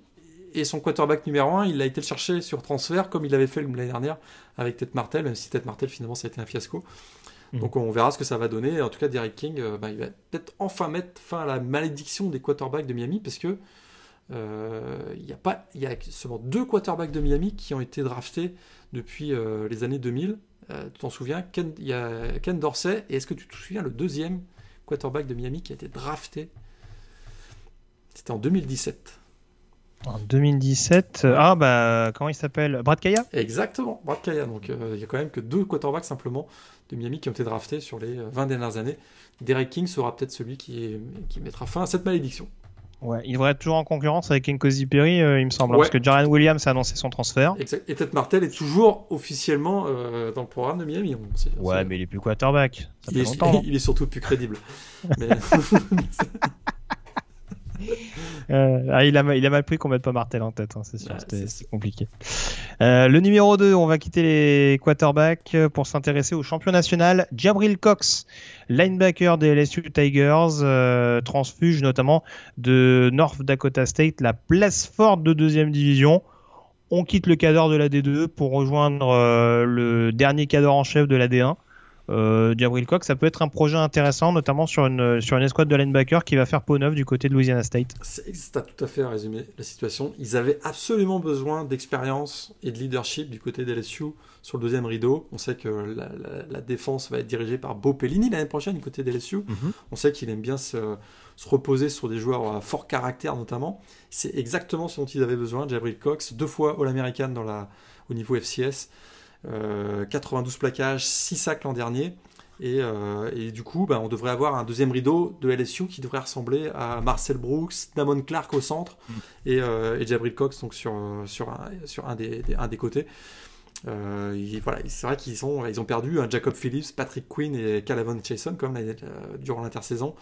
Et son quarterback numéro 1, il a été le chercher sur transfert, comme il l'avait fait l'année dernière avec Tête Martel, même si Tête Martel, finalement, ça a été un fiasco. Mmh. Donc on verra ce que ça va donner. En tout cas, Derek King, euh, bah, va peut-être enfin mettre fin à la malédiction des quarterbacks de Miami parce que euh, il y a y a seulement deux quarterbacks de Miami qui ont été draftés depuis euh, les années 2000. tu t'en souviens? Il y a Ken Dorsey et est-ce que tu te souviens le deuxième quarterback de Miami qui a été drafté? C'était en 2017. En 2017, ah bah comment il s'appelle? Brad Kaya? Exactement, Brad Kaya. Donc il y a quand même que deux quarterbacks simplement de Miami qui ont été draftés sur les 20 dernières années. Derek King sera peut-être celui qui, est, qui, mettra fin à cette malédiction. Ouais, il devrait être toujours en concurrence avec Nkosi Perry, euh, il me semble, ouais. parce que Jaren Williams a annoncé son transfert. Exact. Et Ted Martel est toujours officiellement euh, dans le programme de Miami. On ouais, mais il est plus quarterback. Ça il, est, longtemps, il est surtout plus crédible. mais... Euh, ah, il, a, il a mal pris qu'on mette pas Martel en tête, hein, c'est sûr, c'était compliqué. Euh, le numéro 2, on va quitter les quarterbacks pour s'intéresser au champion national, Jabril Cox, linebacker des LSU Tigers, euh, transfuge notamment de North Dakota State, la place forte de deuxième division. On quitte le cadre de la D2 pour rejoindre euh, le dernier cadre en chef de la D1 euh, Jabril Cox, ça peut être un projet intéressant, notamment sur une, sur une escouade de linebacker qui va faire peau neuve du côté de Louisiana State. C'est tout à fait à résumer la situation. Ils avaient absolument besoin d'expérience et de leadership du côté d'LSU sur le deuxième rideau. On sait que la, la, la défense va être dirigée par Bo Pellini l'année prochaine du côté d'LSU. Mm -hmm. On sait qu'il aime bien se, se, reposer sur des joueurs à fort caractère notamment. C'est exactement ce dont ils avaient besoin. Jabril Cox, deux fois All-American au niveau FCS. Euh, 92 plaquages, 6 sacs l'an dernier. Et, euh, et, du coup, bah, on devrait avoir un deuxième rideau de LSU qui devrait ressembler à Marcel Brooks, Damon Clark au centre mm. et, euh, et, Jabril Cox donc sur, sur, un, sur un, des, des, un des côtés. Euh, voilà, c'est vrai qu'ils ont, ils ont perdu hein, Jacob Phillips, Patrick Quinn et Calavon Chason comme là, durant l'intersaison.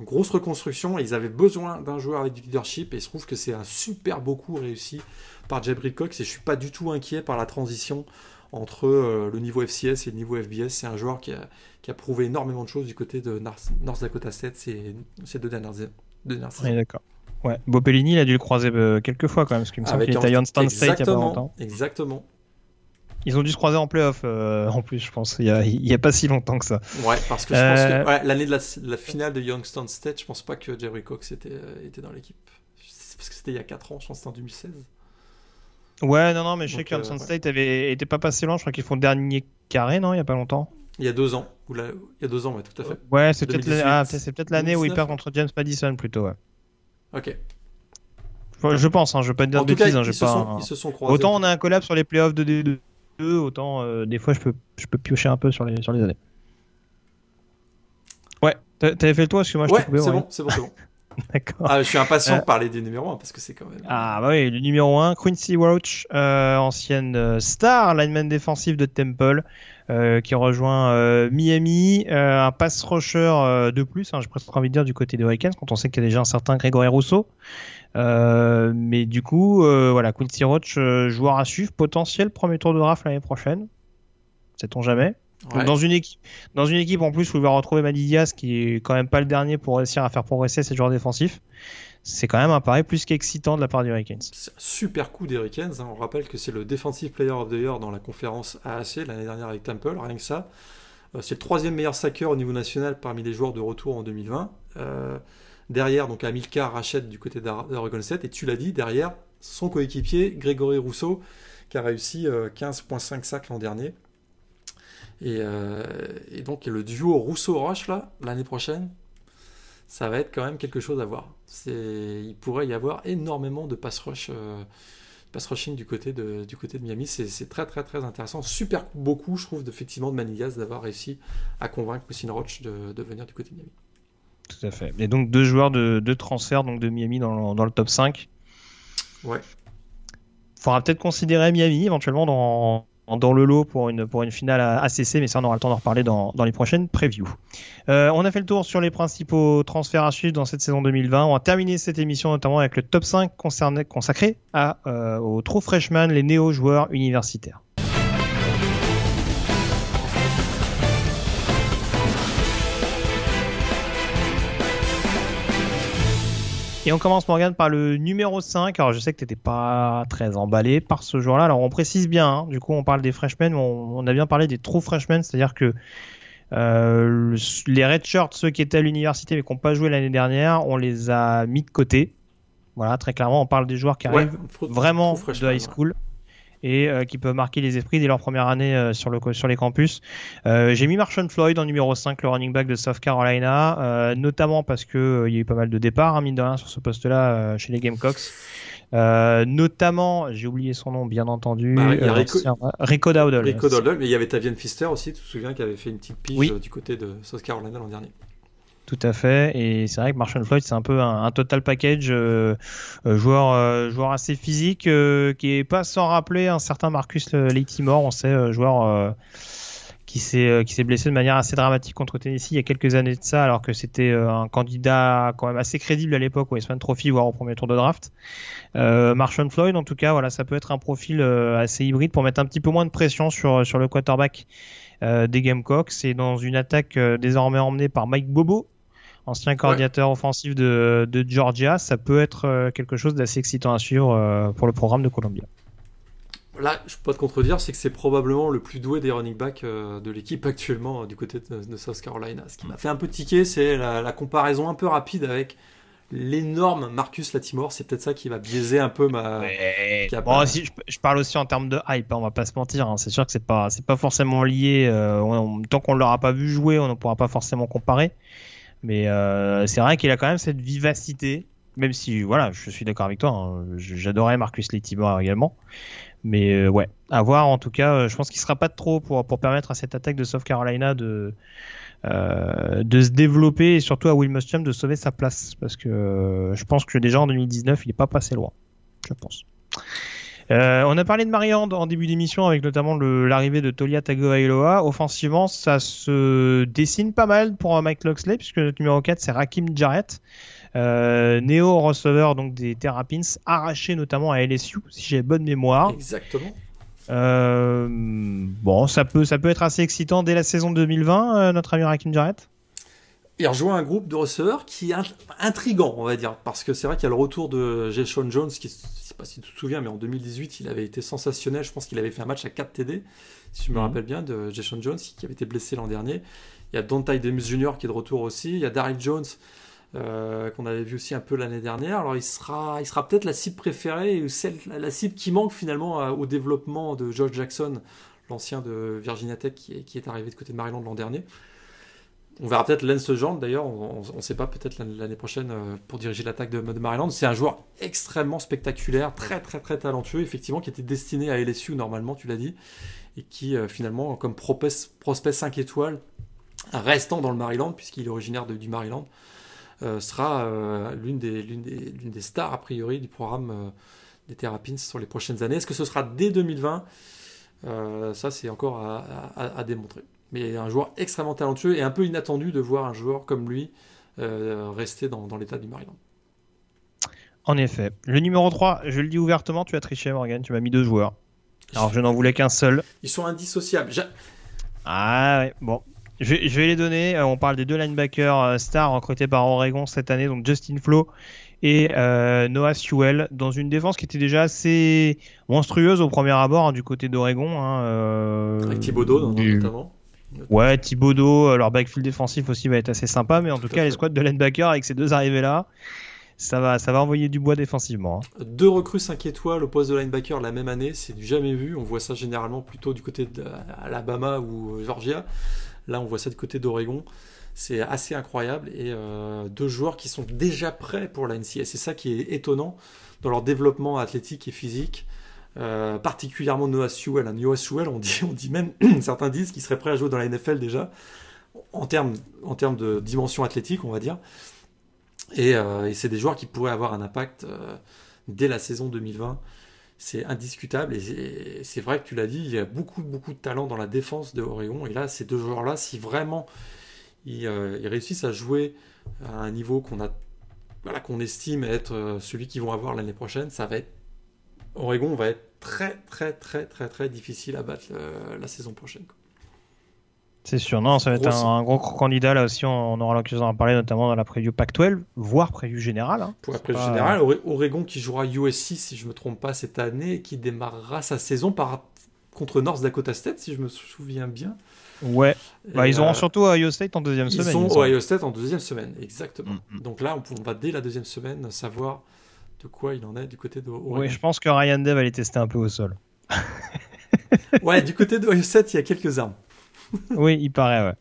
Grosse reconstruction, ils avaient besoin d'un joueur avec du leadership et il se trouve que c'est un super beau coup réussi par Jabril Cox et je suis pas du tout inquiet par la transition entre euh, le niveau FCS et le niveau FBS. C'est un joueur qui a, qui a, prouvé énormément de choses du côté de North, North Dakota State ces, ces deux dernières, deux dernières oui, d'accord. Ouais, Bopellini, il a dû le croiser euh, quelques fois quand même, parce qu'il me semble qu'il était à Youngstown State il y a pas longtemps. Exactement. Ils ont dû se croiser en playoff euh, en plus, je pense. Il y, a, pas si longtemps que ça. Ouais, parce que je pense que l'année de la, finale de Youngstown State, je pense pas que Jerry Cox était, était dans l'équipe. Parce que c'était il y a 4 ans, je pense que c'était en 2016. Ouais, non, non, mais je sais que Youngstown State avait, était pas passé loin. Je crois qu'ils font dernier carré, non Il y a pas longtemps. Il y a deux ans. Ou Il y a deux ans, ouais, tout à fait. Ouais, c'est peut-être ah, l'année où ils perdent contre James Madison plutôt, ouais. Ok. Je pense, hein, je veux pas te dire de bêtises. Hein, ils, se sont, ils, se sont, croisés. Autant on a un collab sur les playoffs de D2, autant euh, des fois je peux, je peux piocher un peu sur les, sur les années. Ouais, t'avais fait le toit parce que moi je ouais, c'est bon, c'est bon, c'est bon. D'accord. Ah, je suis impatient de euh, parler du numéro 1 parce que c'est quand même. Ah, bah oui, le numéro 1, Quincy Roach, euh, ancienne star, lineman défensif de Temple, qui rejoint Miami, un pass rusher de plus, hein, j'ai presque envie de dire, du côté des Hurricanes, quand on sait qu'il y a déjà un certain Grégory Rousseau. Euh, mais du coup, euh, voilà, Quincy Roach, euh, joueur à suivre, potentiel premier tour de draft l'année prochaine. Sait-on jamais? Dans, une équipe, dans une équipe en plus où il va retrouver Madi Diaz, qui est quand même pas le dernier pour réussir à faire progresser ses joueurs défensifs, c'est quand même un pari plus qu'excitant de la part des Hurricanes. C'est un super coup des Hurricanes. Hein. On rappelle que c'est le Defensive Player of the Year dans la conférence AAC l'année dernière avec Temple, rien que ça. c'est le troisième meilleur sacker au niveau national parmi les joueurs de retour en 2020. Derrière, donc Amilcar rachète du côté d'Oregon 7. Et tu l'as dit, derrière, son coéquipier, Grégory Rousseau, qui a réussi 15,5 euh, sacs l'an dernier. Euh, et, donc le duo Rousseau-Roche, là, l'année prochaine, ça va être quand même quelque chose à voir. Il pourrait y avoir énormément de pass rush. Euh, pass rushing du côté de, du côté de Miami, c'est très très très intéressant. Super beaucoup, je trouve, effectivement de Manillas d'avoir réussi à convaincre Christine Roche de, de venir du côté de Miami. Tout à fait. Et donc deux joueurs de, transfert donc de Miami dans, le top 5. Ouais. Faudra peut-être considérer Miami éventuellement dans, dans le lot pour une, pour une finale ACC, mais ça on aura le temps d'en reparler dans, les prochaines previews. Euh, on a fait le tour sur les principaux transferts à suivre dans cette saison 2020. On va terminer cette émission notamment avec le top 5 concerné, consacré à, euh, aux true freshmen, les néo-joueurs universitaires. Et on commence Morgan par le numéro 5. Alors je sais que tu n'étais pas très emballé par ce joueur-là. Alors on précise bien, hein. du coup on parle des freshmen, on, a bien parlé des true freshmen, c'est-à-dire que euh, les redshirts, ceux qui étaient à l'université mais qui n'ont pas joué l'année dernière, on les a mis de côté. Voilà, très clairement, on parle des joueurs qui arrivent vraiment de high school et euh, qui peuvent marquer les esprits dès leur première année euh, sur, le, sur les campus. Euh, j'ai mis Marshall Floyd en numéro 5, le running back de South Carolina, notamment parce que il y a eu pas mal de départs, hein, mine de rien, sur ce poste-là chez les Gamecocks. notamment, j'ai oublié son nom, bien entendu. Bah, il y a Rico, Dowdle. Rico Dowdle, mais il y avait Tavian Pfister aussi, tu te souviens, qui avait fait une petite pige du côté de South Carolina l'an dernier. Tout à fait. Et c'est vrai que Marshall Floyd, c'est un peu un, total package euh, euh, joueur, euh, joueur assez physique, qui est pas sans rappeler un certain Marcus Leighty-Moore, on sait, joueur qui s'est blessé de manière assez dramatique contre Tennessee il y a quelques années de ça, alors que c'était un candidat quand même assez crédible à l'époque au Westman Trophy, voire au premier tour de draft. Marshall Floyd, en tout cas, voilà, ça peut être un profil assez hybride pour mettre un petit peu moins de pression sur sur le quarterback des Gamecocks et dans une attaque désormais emmenée par Mike Bobo, ancien coordinateur offensif de, Georgia, ça peut être euh, quelque chose d'assez excitant à suivre euh, pour le programme de Columbia. Là, je peux pas te contredire, c'est que c'est probablement le plus doué des running backs euh, de l'équipe actuellement du côté de, South Carolina. Ce qui m'a fait un peu tiquer, c'est la, comparaison un peu rapide avec l'énorme Marcus Latimore. C'est peut-être ça qui va biaiser un peu ma. Bon, si, je, parle aussi en termes de hype, hein, on va pas se mentir. Hein. C'est sûr que c'est pas, c'est pas forcément lié. tant qu'on l'aura pas vu jouer, on ne pourra pas forcément comparer. Mais euh, c'est vrai qu'il a quand même cette vivacité, même si, voilà, je suis d'accord avec toi, hein, j'adorais Marcus Letibor également. Mais euh, ouais, à voir en tout cas, euh, je pense qu'il sera pas trop pour, pour permettre à cette attaque de South Carolina de, de se développer et surtout à Will Muschamp de sauver sa place. Parce que je pense que déjà en 2019, il n'est pas passé loin, je pense. Euh, on a parlé de Mariand en début d'émission avec notamment l'arrivée de Tolia Tagovailoa. Offensivement, ça se dessine pas mal pour Mike Loxley puisque notre numéro 4 c'est Rakim Jarrett. Euh, Néo receveur donc des Terrapins, arraché notamment à LSU si j'ai bonne mémoire. Exactement. Euh, bon, ça peut, ça peut être assez excitant dès la saison 2020, notre ami Rakim Jarrett? Il rejoint un groupe de receveurs qui est intrigant, on va dire, parce que c'est vrai qu'il y a le retour de Jason Jones, qui, sais pas si tu te souviens, mais en 2018, il avait été sensationnel. Je pense qu'il avait fait un match à 4 TD, si je me mhm. rappelle bien, de Jason Jones, qui avait été blessé l'an dernier. Il y a Dante Demus Jr. qui est de retour aussi. Il y a Daryl Jones, euh, qu'on avait vu aussi un peu l'année dernière. Alors il sera, il sera peut-être la cible préférée, ou celle, la cible qui manque finalement au développement de George Jackson, l'ancien de Virginia Tech, qui est, qui est arrivé de côté de Maryland l'an dernier. On verra peut-être Lance Genre d'ailleurs, on ne sait pas, peut-être l'année prochaine euh, pour diriger l'attaque de, Maryland. C'est un joueur extrêmement spectaculaire, très très très talentueux, effectivement, qui était destiné à LSU normalement, tu l'as dit, et qui euh, finalement, comme prospect 5 étoiles, restant dans le Maryland, puisqu'il est originaire du Maryland, euh, sera l'une des, stars a priori du programme des Terrapins sur les prochaines années. Est-ce que ce sera dès 2020 Ça, c'est encore à démontrer mais un joueur extrêmement talentueux et un peu inattendu de voir un joueur comme lui euh, rester dans, l'état du Maryland. En effet. Le numéro 3, je le dis ouvertement, tu as triché Morgan, tu m'as mis deux joueurs. Alors je n'en voulais qu'un seul. Ils sont indissociables. Ah ouais, bon. Je, vais les donner. Euh, on parle des deux linebackers euh, stars recrutés par Oregon cette année, donc Justin Flo et Noah Sewell, dans une défense qui était déjà assez monstrueuse au premier abord hein, du côté d'Oregon. Hein, Avec Thibodeau notamment. Ouais, Thibodeau, euh, leur backfield défensif aussi va être assez sympa, mais en tout, cas, les squads de linebacker avec ces deux arrivées là, ça va, ça va envoyer du bois défensivement. Hein. Deux recrues 5 étoiles au poste de linebacker la même année, c'est du jamais vu. On voit ça généralement plutôt du côté d'Alabama ou Georgia. Là, on voit ça du côté d'Oregon. C'est assez incroyable. Et euh, deux joueurs qui sont déjà prêts pour la NCA. C'est ça qui est étonnant dans leur développement athlétique et physique. Euh, particulièrement Noah Sewell. Hein. Noah Sewell, on dit, on dit même, certains disent qu'il serait prêt à jouer dans la NFL déjà, en termes, en termes de dimension athlétique, on va dire. Euh, et, c'est des joueurs qui pourraient avoir un impact euh, dès la saison 2020. C'est indiscutable. Et c'est vrai que tu l'as dit, il y a beaucoup, beaucoup de talent dans la défense de Oregon. Et là, ces deux joueurs-là, si vraiment ils, réussissent à jouer à un niveau qu'on a voilà, qu'on estime être celui qu'ils vont avoir l'année prochaine, ça va être Oregon va être très très très très très difficile à battre euh, la saison prochaine. C'est sûr, non, ça va être un, gros candidat là aussi. On, aura l'occasion d'en parler notamment dans la preview Pac-12, voire preview générale. Hein. Pour la preview générale, Oregon qui jouera USC si je me trompe pas cette année et qui démarrera sa saison par contre North Dakota State si je me souviens bien. Ouais, bah, ils auront euh, surtout Ohio State en deuxième semaine. Ils ont Ohio State en deuxième semaine, exactement. Mm, mm. Donc là, on, va dès la deuxième semaine savoir de quoi il en est du côté de Oui, je pense que Ryan Dev allait tester un peu au sol. ouais, du côté de 7, il y a quelques armes. oui, il paraît, ouais.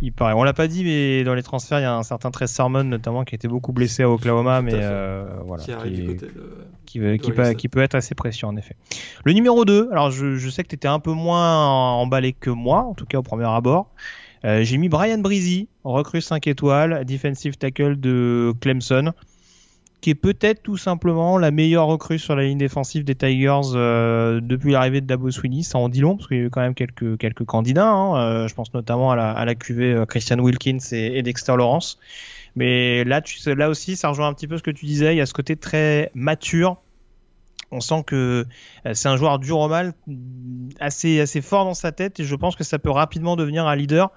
Il paraît. On l'a pas dit, mais dans les transferts, il y a un certain Trey Sermon notamment qui a été beaucoup blessé à Oklahoma, mais euh, voilà, qui, qui, peut, être assez précieux en effet. Le numéro 2, alors je, sais que tu étais un peu moins emballé que moi, en tout cas au premier abord. Euh, j'ai mis Brian Breezy, recrue 5 étoiles, defensive tackle de Clemson qui est peut-être tout simplement la meilleure recrue sur la ligne défensive des Tigers euh, depuis l'arrivée de Dabo Sweeney. Ça en dit long parce qu'il y a eu quand même quelques candidats. Hein. Euh, je pense notamment à la, à QV euh, Christian Wilkins et, Dexter Lawrence. Mais là, aussi, ça rejoint un petit peu ce que tu disais. Il y a ce côté très mature. On sent que c'est un joueur dur au mal, assez fort dans sa tête et je pense que ça peut rapidement devenir un leader.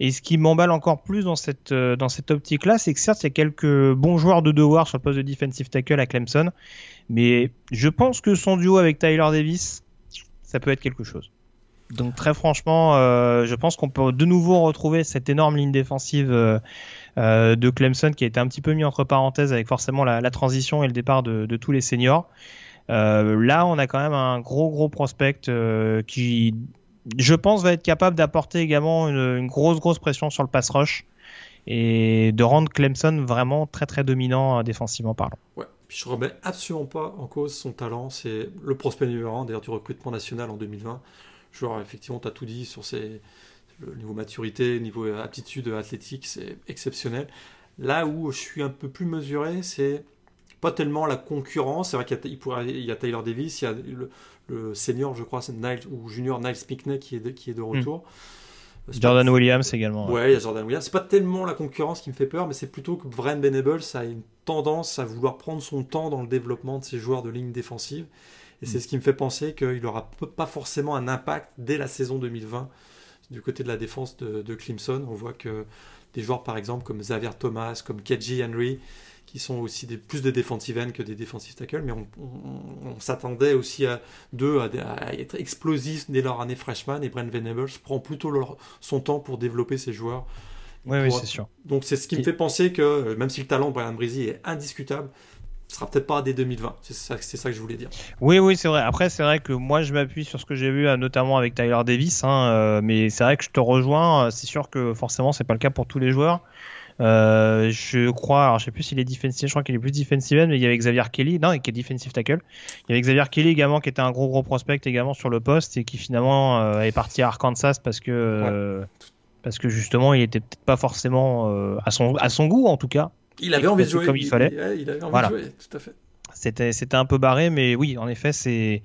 Et ce qui m'emballe encore plus dans cette, euh, dans cette optique-là, c'est que certes, il y a quelques bons joueurs de devoir sur le poste de defensive tackle à Clemson, mais je pense que son duo avec Tyler Davis, ça peut être quelque chose. Donc très franchement, euh, je pense qu'on peut de nouveau retrouver cette énorme ligne défensive euh, de Clemson qui a été un petit peu mis entre parenthèses avec forcément la, transition et le départ de, tous les seniors. Là, on a quand même un gros gros prospect qui je pense, va être capable d'apporter également une, grosse, grosse pression sur le pass rush et de rendre Clemson vraiment très, très dominant euh, défensivement parlant. Ouais, puis je remets absolument pas en cause son talent. C'est le prospect numéro 1 d'ailleurs du recrutement national en 2020. Genre, effectivement, tu as tout dit sur ses, le niveau maturité, niveau aptitude athlétique, c'est exceptionnel. Là où je suis un peu plus mesuré, c'est pas tellement la concurrence. C'est vrai qu'il y, a Taylor Davis, il y a le, le senior, je crois, c'est Niles, ou junior Niles Pickney qui est de, qui est de hmm. retour. Jordan Williams également. Ouais, il y a Jordan Williams. C'est pas tellement la concurrence qui me fait peur, mais c'est plutôt que Vren Benables a une tendance à vouloir prendre son temps dans le développement de ses joueurs de ligne défensive. Et c'est hmm. ce qui me fait penser qu'il n'aura pas forcément un impact dès la saison 2020 du côté de la défense de, de Clemson. On voit que des joueurs par exemple comme Xavier Thomas, comme Keji Henry, qui sont aussi des, plus de defensive end que des defensive tackles, mais on, s'attendait aussi à d'eux à, être explosifs dès leur année freshman, et Brent Venables prend plutôt son temps pour développer ses joueurs. Oui, oui, c'est sûr. Donc c'est ce qui me fait penser que même si le talent de Brian Breezy est indiscutable, ce sera peut-être pas dès 2020. C'est ça, ça, que je voulais dire. Oui, oui, c'est vrai. Après, c'est vrai que moi, je m'appuie sur ce que j'ai vu, notamment avec Tyler Davis. Hein, euh, mais c'est vrai que je te rejoins. C'est sûr que forcément, c'est pas le cas pour tous les joueurs. Euh, je crois, alors je sais plus s'il est defensive, je crois qu'il est plus defensive mais il y avait Xavier Kelly, non, qui est defensive tackle. Il y avait Xavier Kelly également qui était un gros gros prospect également sur le poste et qui finalement euh, est parti à Arkansas parce que euh, parce que justement il était peut-être pas forcément à son à son goût en tout cas. Il avait envie de jouer comme il, fallait. Il, avait envie voilà. de jouer, tout à fait. C'était c'était un peu barré, mais oui, en effet c'est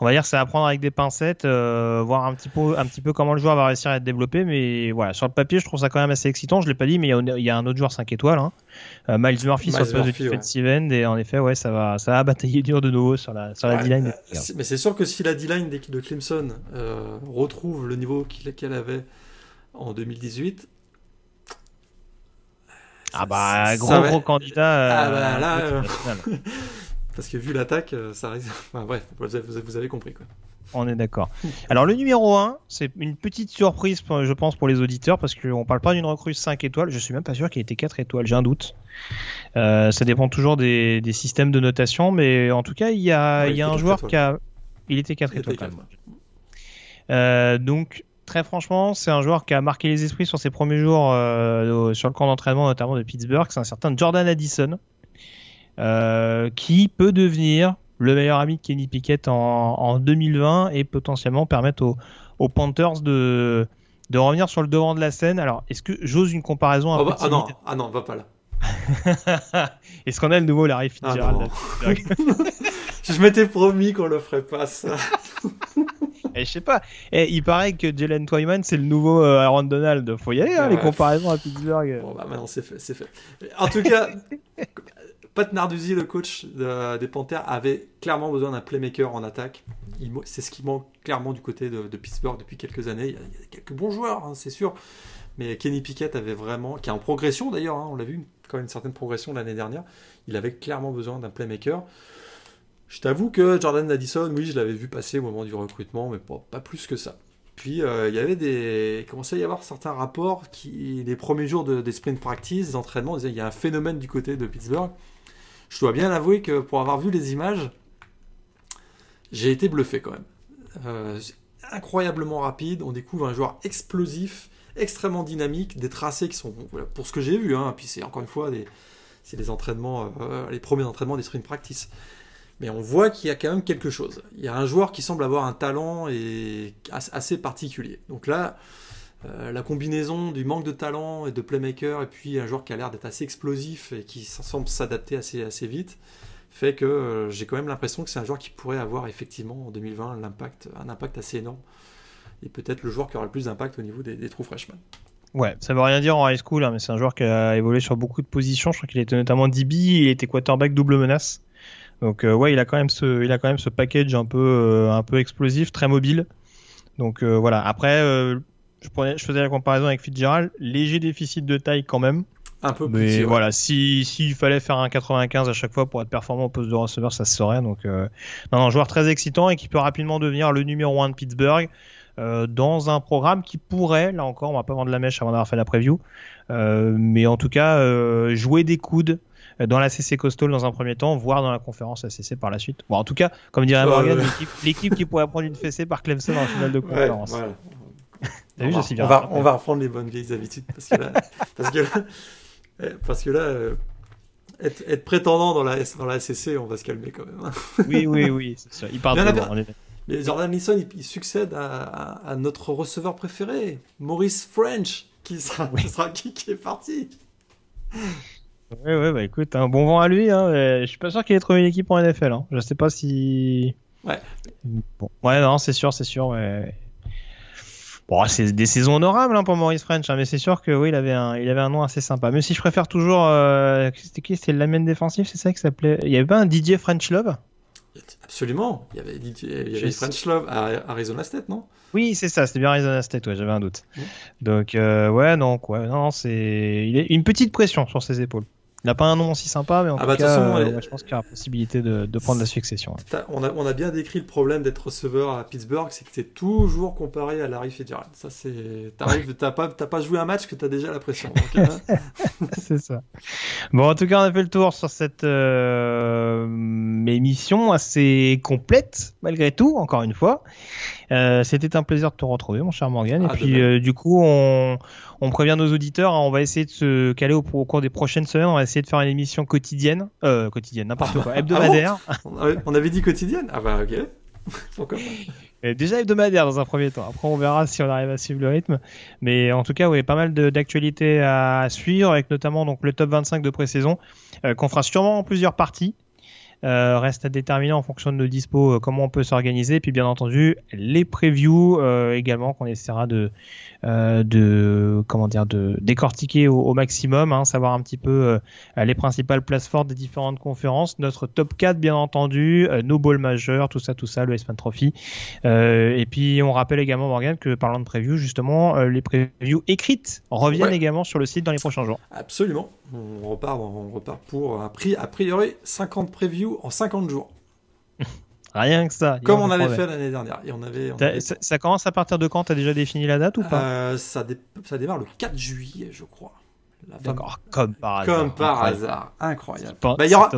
on va dire c'est à prendre avec des pincettes, euh, voir un petit peu un petit peu comment le joueur va réussir à être développé. Mais voilà, sur le papier, je trouve ça quand même assez excitant. Je l'ai pas dit, mais il y, a un autre joueur 5 étoiles, hein. euh, Miles Murphy sur le poste de defensive end, et en effet, ouais, ça va ça va batailler dur de nouveau sur la sur la D-line. Euh, mais c'est sûr que si la D-line de Clemson retrouve le niveau qu'elle avait en 2018, ah bah gros gros candidat. ah bah là, Parce que vu l'attaque, euh, ça risque. Enfin, bref, vous avez, compris quoi. On est d'accord. Alors le numéro 1, c'est une petite surprise, je pense, pour les auditeurs, parce qu'on parle pas d'une recrue 5 étoiles. Je suis même pas sûr qu'il était 4 étoiles, j'ai un doute. Euh, ça dépend toujours des, systèmes de notation, mais en tout cas, il y a, il y a un joueur qui a. Il était 4 étoiles. Euh, donc, très franchement, c'est un joueur qui a marqué les esprits sur ses premiers jours sur le camp d'entraînement, notamment de Pittsburgh. C'est un certain Jordan Addison. Euh, qui peut devenir le meilleur ami de Kenny Pickett en, 2020 et potentiellement permettre aux, Panthers de, de revenir sur le devant de la scène. Alors, est-ce que j'ose une comparaison un oh bah, ah, non, ah non, va pas là. Est-ce qu'on a le nouveau Larry ah Fitzgerald Je m'étais promis qu'on le ferait pas ça. Et eh, je sais pas. Et eh, il paraît que Jalen Twyman c'est le nouveau euh, Aaron Donald. Faut y aller, hein, les comparaisons à Pittsburgh. Bon bah maintenant c'est fait, c'est fait. En tout cas, Pat Narduzzi, le coach des Panthers, avait clairement besoin d'un playmaker en attaque. C'est ce qui manque clairement du côté de, Pittsburgh depuis quelques années. Il y a, quelques bons joueurs, hein, c'est sûr. Mais Kenny Pickett avait vraiment, qui est en progression d'ailleurs, hein, on l'a vu, quand même une certaine progression l'année dernière. Il avait clairement besoin d'un playmaker. Je t'avoue que Jordan Addison, oui, je l'avais vu passer au moment du recrutement, mais pas, plus que ça. Puis euh, il y avait des, il commençait à y avoir certains rapports qui, les premiers jours de, des sprint practice, des entraînements, disaient il y a un phénomène du côté de Pittsburgh je dois bien avouer que pour avoir vu les images, j'ai été bluffé quand même. Euh, incroyablement rapide, on découvre un joueur explosif, extrêmement dynamique, des tracés qui sont, pour ce que j'ai vu, hein, puis c'est encore une fois des, c'est les entraînements, euh, les premiers entraînements des sprint practice. Mais on voit qu'il y a quand même quelque chose. Il y a un joueur qui semble avoir un talent assez particulier. Donc là, euh, la combinaison du manque de talent et de playmaker et puis un joueur qui a l'air d'être assez explosif et qui semble s'adapter assez, assez vite fait que euh, j'ai quand même l'impression que c'est un joueur qui pourrait avoir effectivement en 2020 l'impact, un impact assez énorme et peut-être le joueur qui aura le plus d'impact au niveau des, trous freshmen. Ouais, ça veut rien dire en high school, hein, mais c'est un joueur qui a évolué sur beaucoup de positions. Je crois qu'il était notamment DB, il était quarterback double menace. Donc euh, ouais, il a quand même ce, il a quand même ce package un peu, un peu explosif, très mobile. Donc voilà. Après, je, faisais la comparaison avec Fitzgerald, léger déficit de taille quand même. Un peu Mais voilà, s'il fallait faire un 95 à chaque fois pour être performant au poste de receveur, ça se saurait. Donc, euh, non, un joueur très excitant et qui peut rapidement devenir le numéro 1 de Pittsburgh. Euh, dans un programme qui pourrait, là encore, on va pas vendre la mèche avant d'avoir fait la preview, euh, mais en tout cas, jouer des coudes dans la CC Coastal dans un premier temps, voire dans la conférence ACC par la suite. Bon, en tout cas, comme dirait Morgan, l'équipe qui pourrait prendre une fessée par Clemson en finale de conférence on, va, on, va, reprendre les bonnes vieilles habitudes parce que là, parce que là, eh, parce que là euh, être, prétendant dans la, dans la SCC, on va se calmer quand même. Hein. oui, oui, oui, c'est sûr. Il de Mais Jordan Lisson, il, succède à, notre receveur préféré, Maurice French, qui sera, qui, sera qui, qui est parti. Ouais, ouais, bah écoute, un bon vent à lui. Hein, je suis pas sûr qu'il ait trouvé une équipe en NFL. Hein. Je sais pas si. Ouais. Bon. Ouais, non, c'est sûr, c'est sûr. Ouais. Bon, c'est des saisons honorables hein, pour Maurice French, hein, mais c'est sûr que oui, il avait un, il avait un nom assez sympa. Même si je préfère toujours, euh, c'était qui, c'était le lamine défensif, c'est ça qui s'appelait? Il y avait pas un Didier French Love? Absolument. Il y avait, il y avait French Love à Arizona State, non? Oui, c'est ça. C'était bien Arizona State. Ouais, j'avais un doute. Donc euh, ouais, non, quoi. Non, c'est il a une petite pression sur ses épaules. Il n'a pas un nom aussi sympa, mais en ah tout bah, cas, euh, je pense qu'il y aura possibilité de, de prendre la succession. On a, on a, bien décrit le problème d'être receveur à Pittsburgh, c'est que tu es toujours comparé à Larry Fitzgerald. Ça, c'est. T'as pas, pas joué un match que tu as déjà la pression. Euh, c'est ça. Bon, en tout cas, on a fait le tour sur cette euh, émission assez complète, malgré tout, encore une fois. Euh, c'était un plaisir de te retrouver, mon cher Morgan. et ah, puis, euh, du coup, on, on, prévient nos auditeurs. Hein, on va essayer de se caler au, cours des prochaines semaines. On va essayer de faire une émission quotidienne, euh, quotidienne, n'importe quoi, hebdomadaire. Ah on avait dit quotidienne? Ah bah ok. Pourquoi Déjà hebdomadaire dans un premier temps. Après, on verra si on arrive à suivre le rythme. Mais en tout cas, oui, pas mal d'actualités à suivre, avec notamment donc le top 25 de pré-saison, qu'on fera sûrement en plusieurs parties. Euh, reste à déterminer en fonction de nos dispos euh, comment on peut s'organiser. Puis bien entendu, les previews euh, également qu'on essaiera de, de comment dire de décortiquer au, maximum, hein, savoir un petit peu les principales places fortes des différentes conférences, notre top 4 bien entendu, nos balls majeurs, tout ça, tout ça, le S-Man Trophy. et puis on rappelle également Morgan que parlant de previews, justement, les previews écrites reviennent également sur le site dans les prochains jours. Absolument. On repart, on repart pour a priori 50 previews en 50 jours. Rien que ça. Comme on avait fait l'année dernière. Et on avait, Ça, commence à partir de quand? Tu as déjà défini la date ou pas? Euh, ça, ça démarre le 4 juillet, je crois. D'accord, comme par hasard. Comme par hasard. Incroyable. Bah, il, y aura,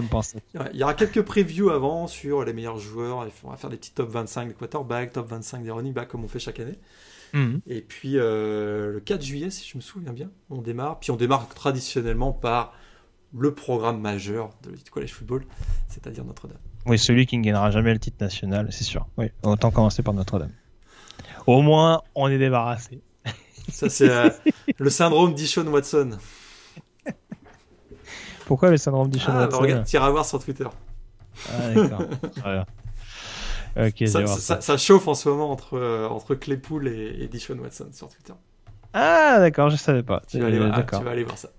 il y aura quelques previews avant sur les meilleurs joueurs. On va faire des petits top 25 des quarterbacks, top 25 des running backs, comme on fait chaque année. Mhm. Et puis euh, le 4 juillet, si je me souviens bien, on démarre. Puis on démarre traditionnellement par le programme majeur de l'Elite College Football, c'est-à-dire Notre-Dame. Oui, celui qui ne gagnera jamais le titre national, c'est sûr. Oui, autant commencer par Notre-Dame. Au moins, on est débarrassé. Ça, c'est euh, le syndrome d'Ishon Watson. Pourquoi le syndrome d'Ishon ah, bah, Watson Regarde, tire à voir sur Twitter. Ah, d'accord. ça, chauffe en ce moment entre, euh, entre Claypool et, et Dishon Watson sur Twitter. Ah, d'accord, je savais pas. Tu vas, aller, voir, tu vas aller voir ça.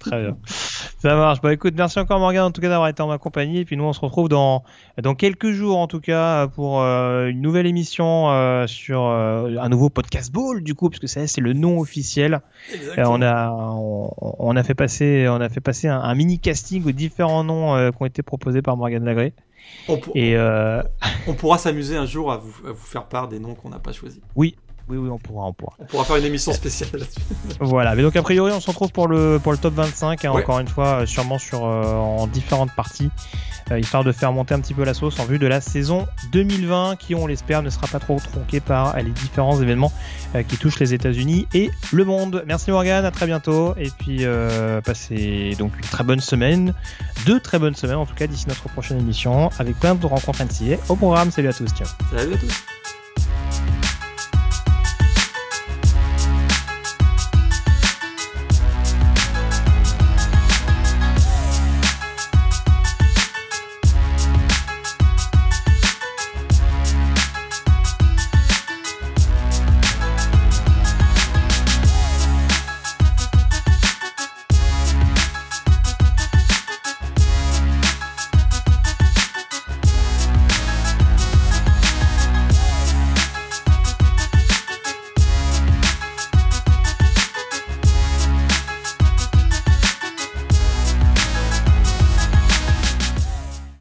Très bien. Ça marche. Bah écoute, merci encore Morgan en tout cas d'avoir été en ma compagnie. Et puis nous on se retrouve dans, dans quelques jours en tout cas pour euh, une nouvelle émission euh, sur un nouveau podcast ball du coup, parce que c'est le nom officiel. on a on, a fait passer on a fait passer un, un mini casting aux différents noms qui ont été proposés par Morgan Lagré. On, et euh... on pourra s'amuser un jour à vous, à vous faire part des noms qu'on n'a pas choisis. Oui, oui, oui, on pourra, on pourra. On pourra faire une émission spéciale là-dessus. voilà, mais donc a priori, on se retrouve pour le, pour le top 25, hein, encore une fois, euh, sûrement sur, euh, en différentes parties, euh, histoire de faire monter un petit peu la sauce en vue de la saison 2020, qui, on l'espère, ne sera pas trop tronquée par les différents événements qui touchent les États-Unis et le monde. Merci Morgan, à très bientôt, et puis passez donc une très bonne semaine, deux très bonnes semaines en tout cas d'ici notre prochaine émission, avec plein de rencontres NCA au programme. Salut à tous, ciao. Salut à tous.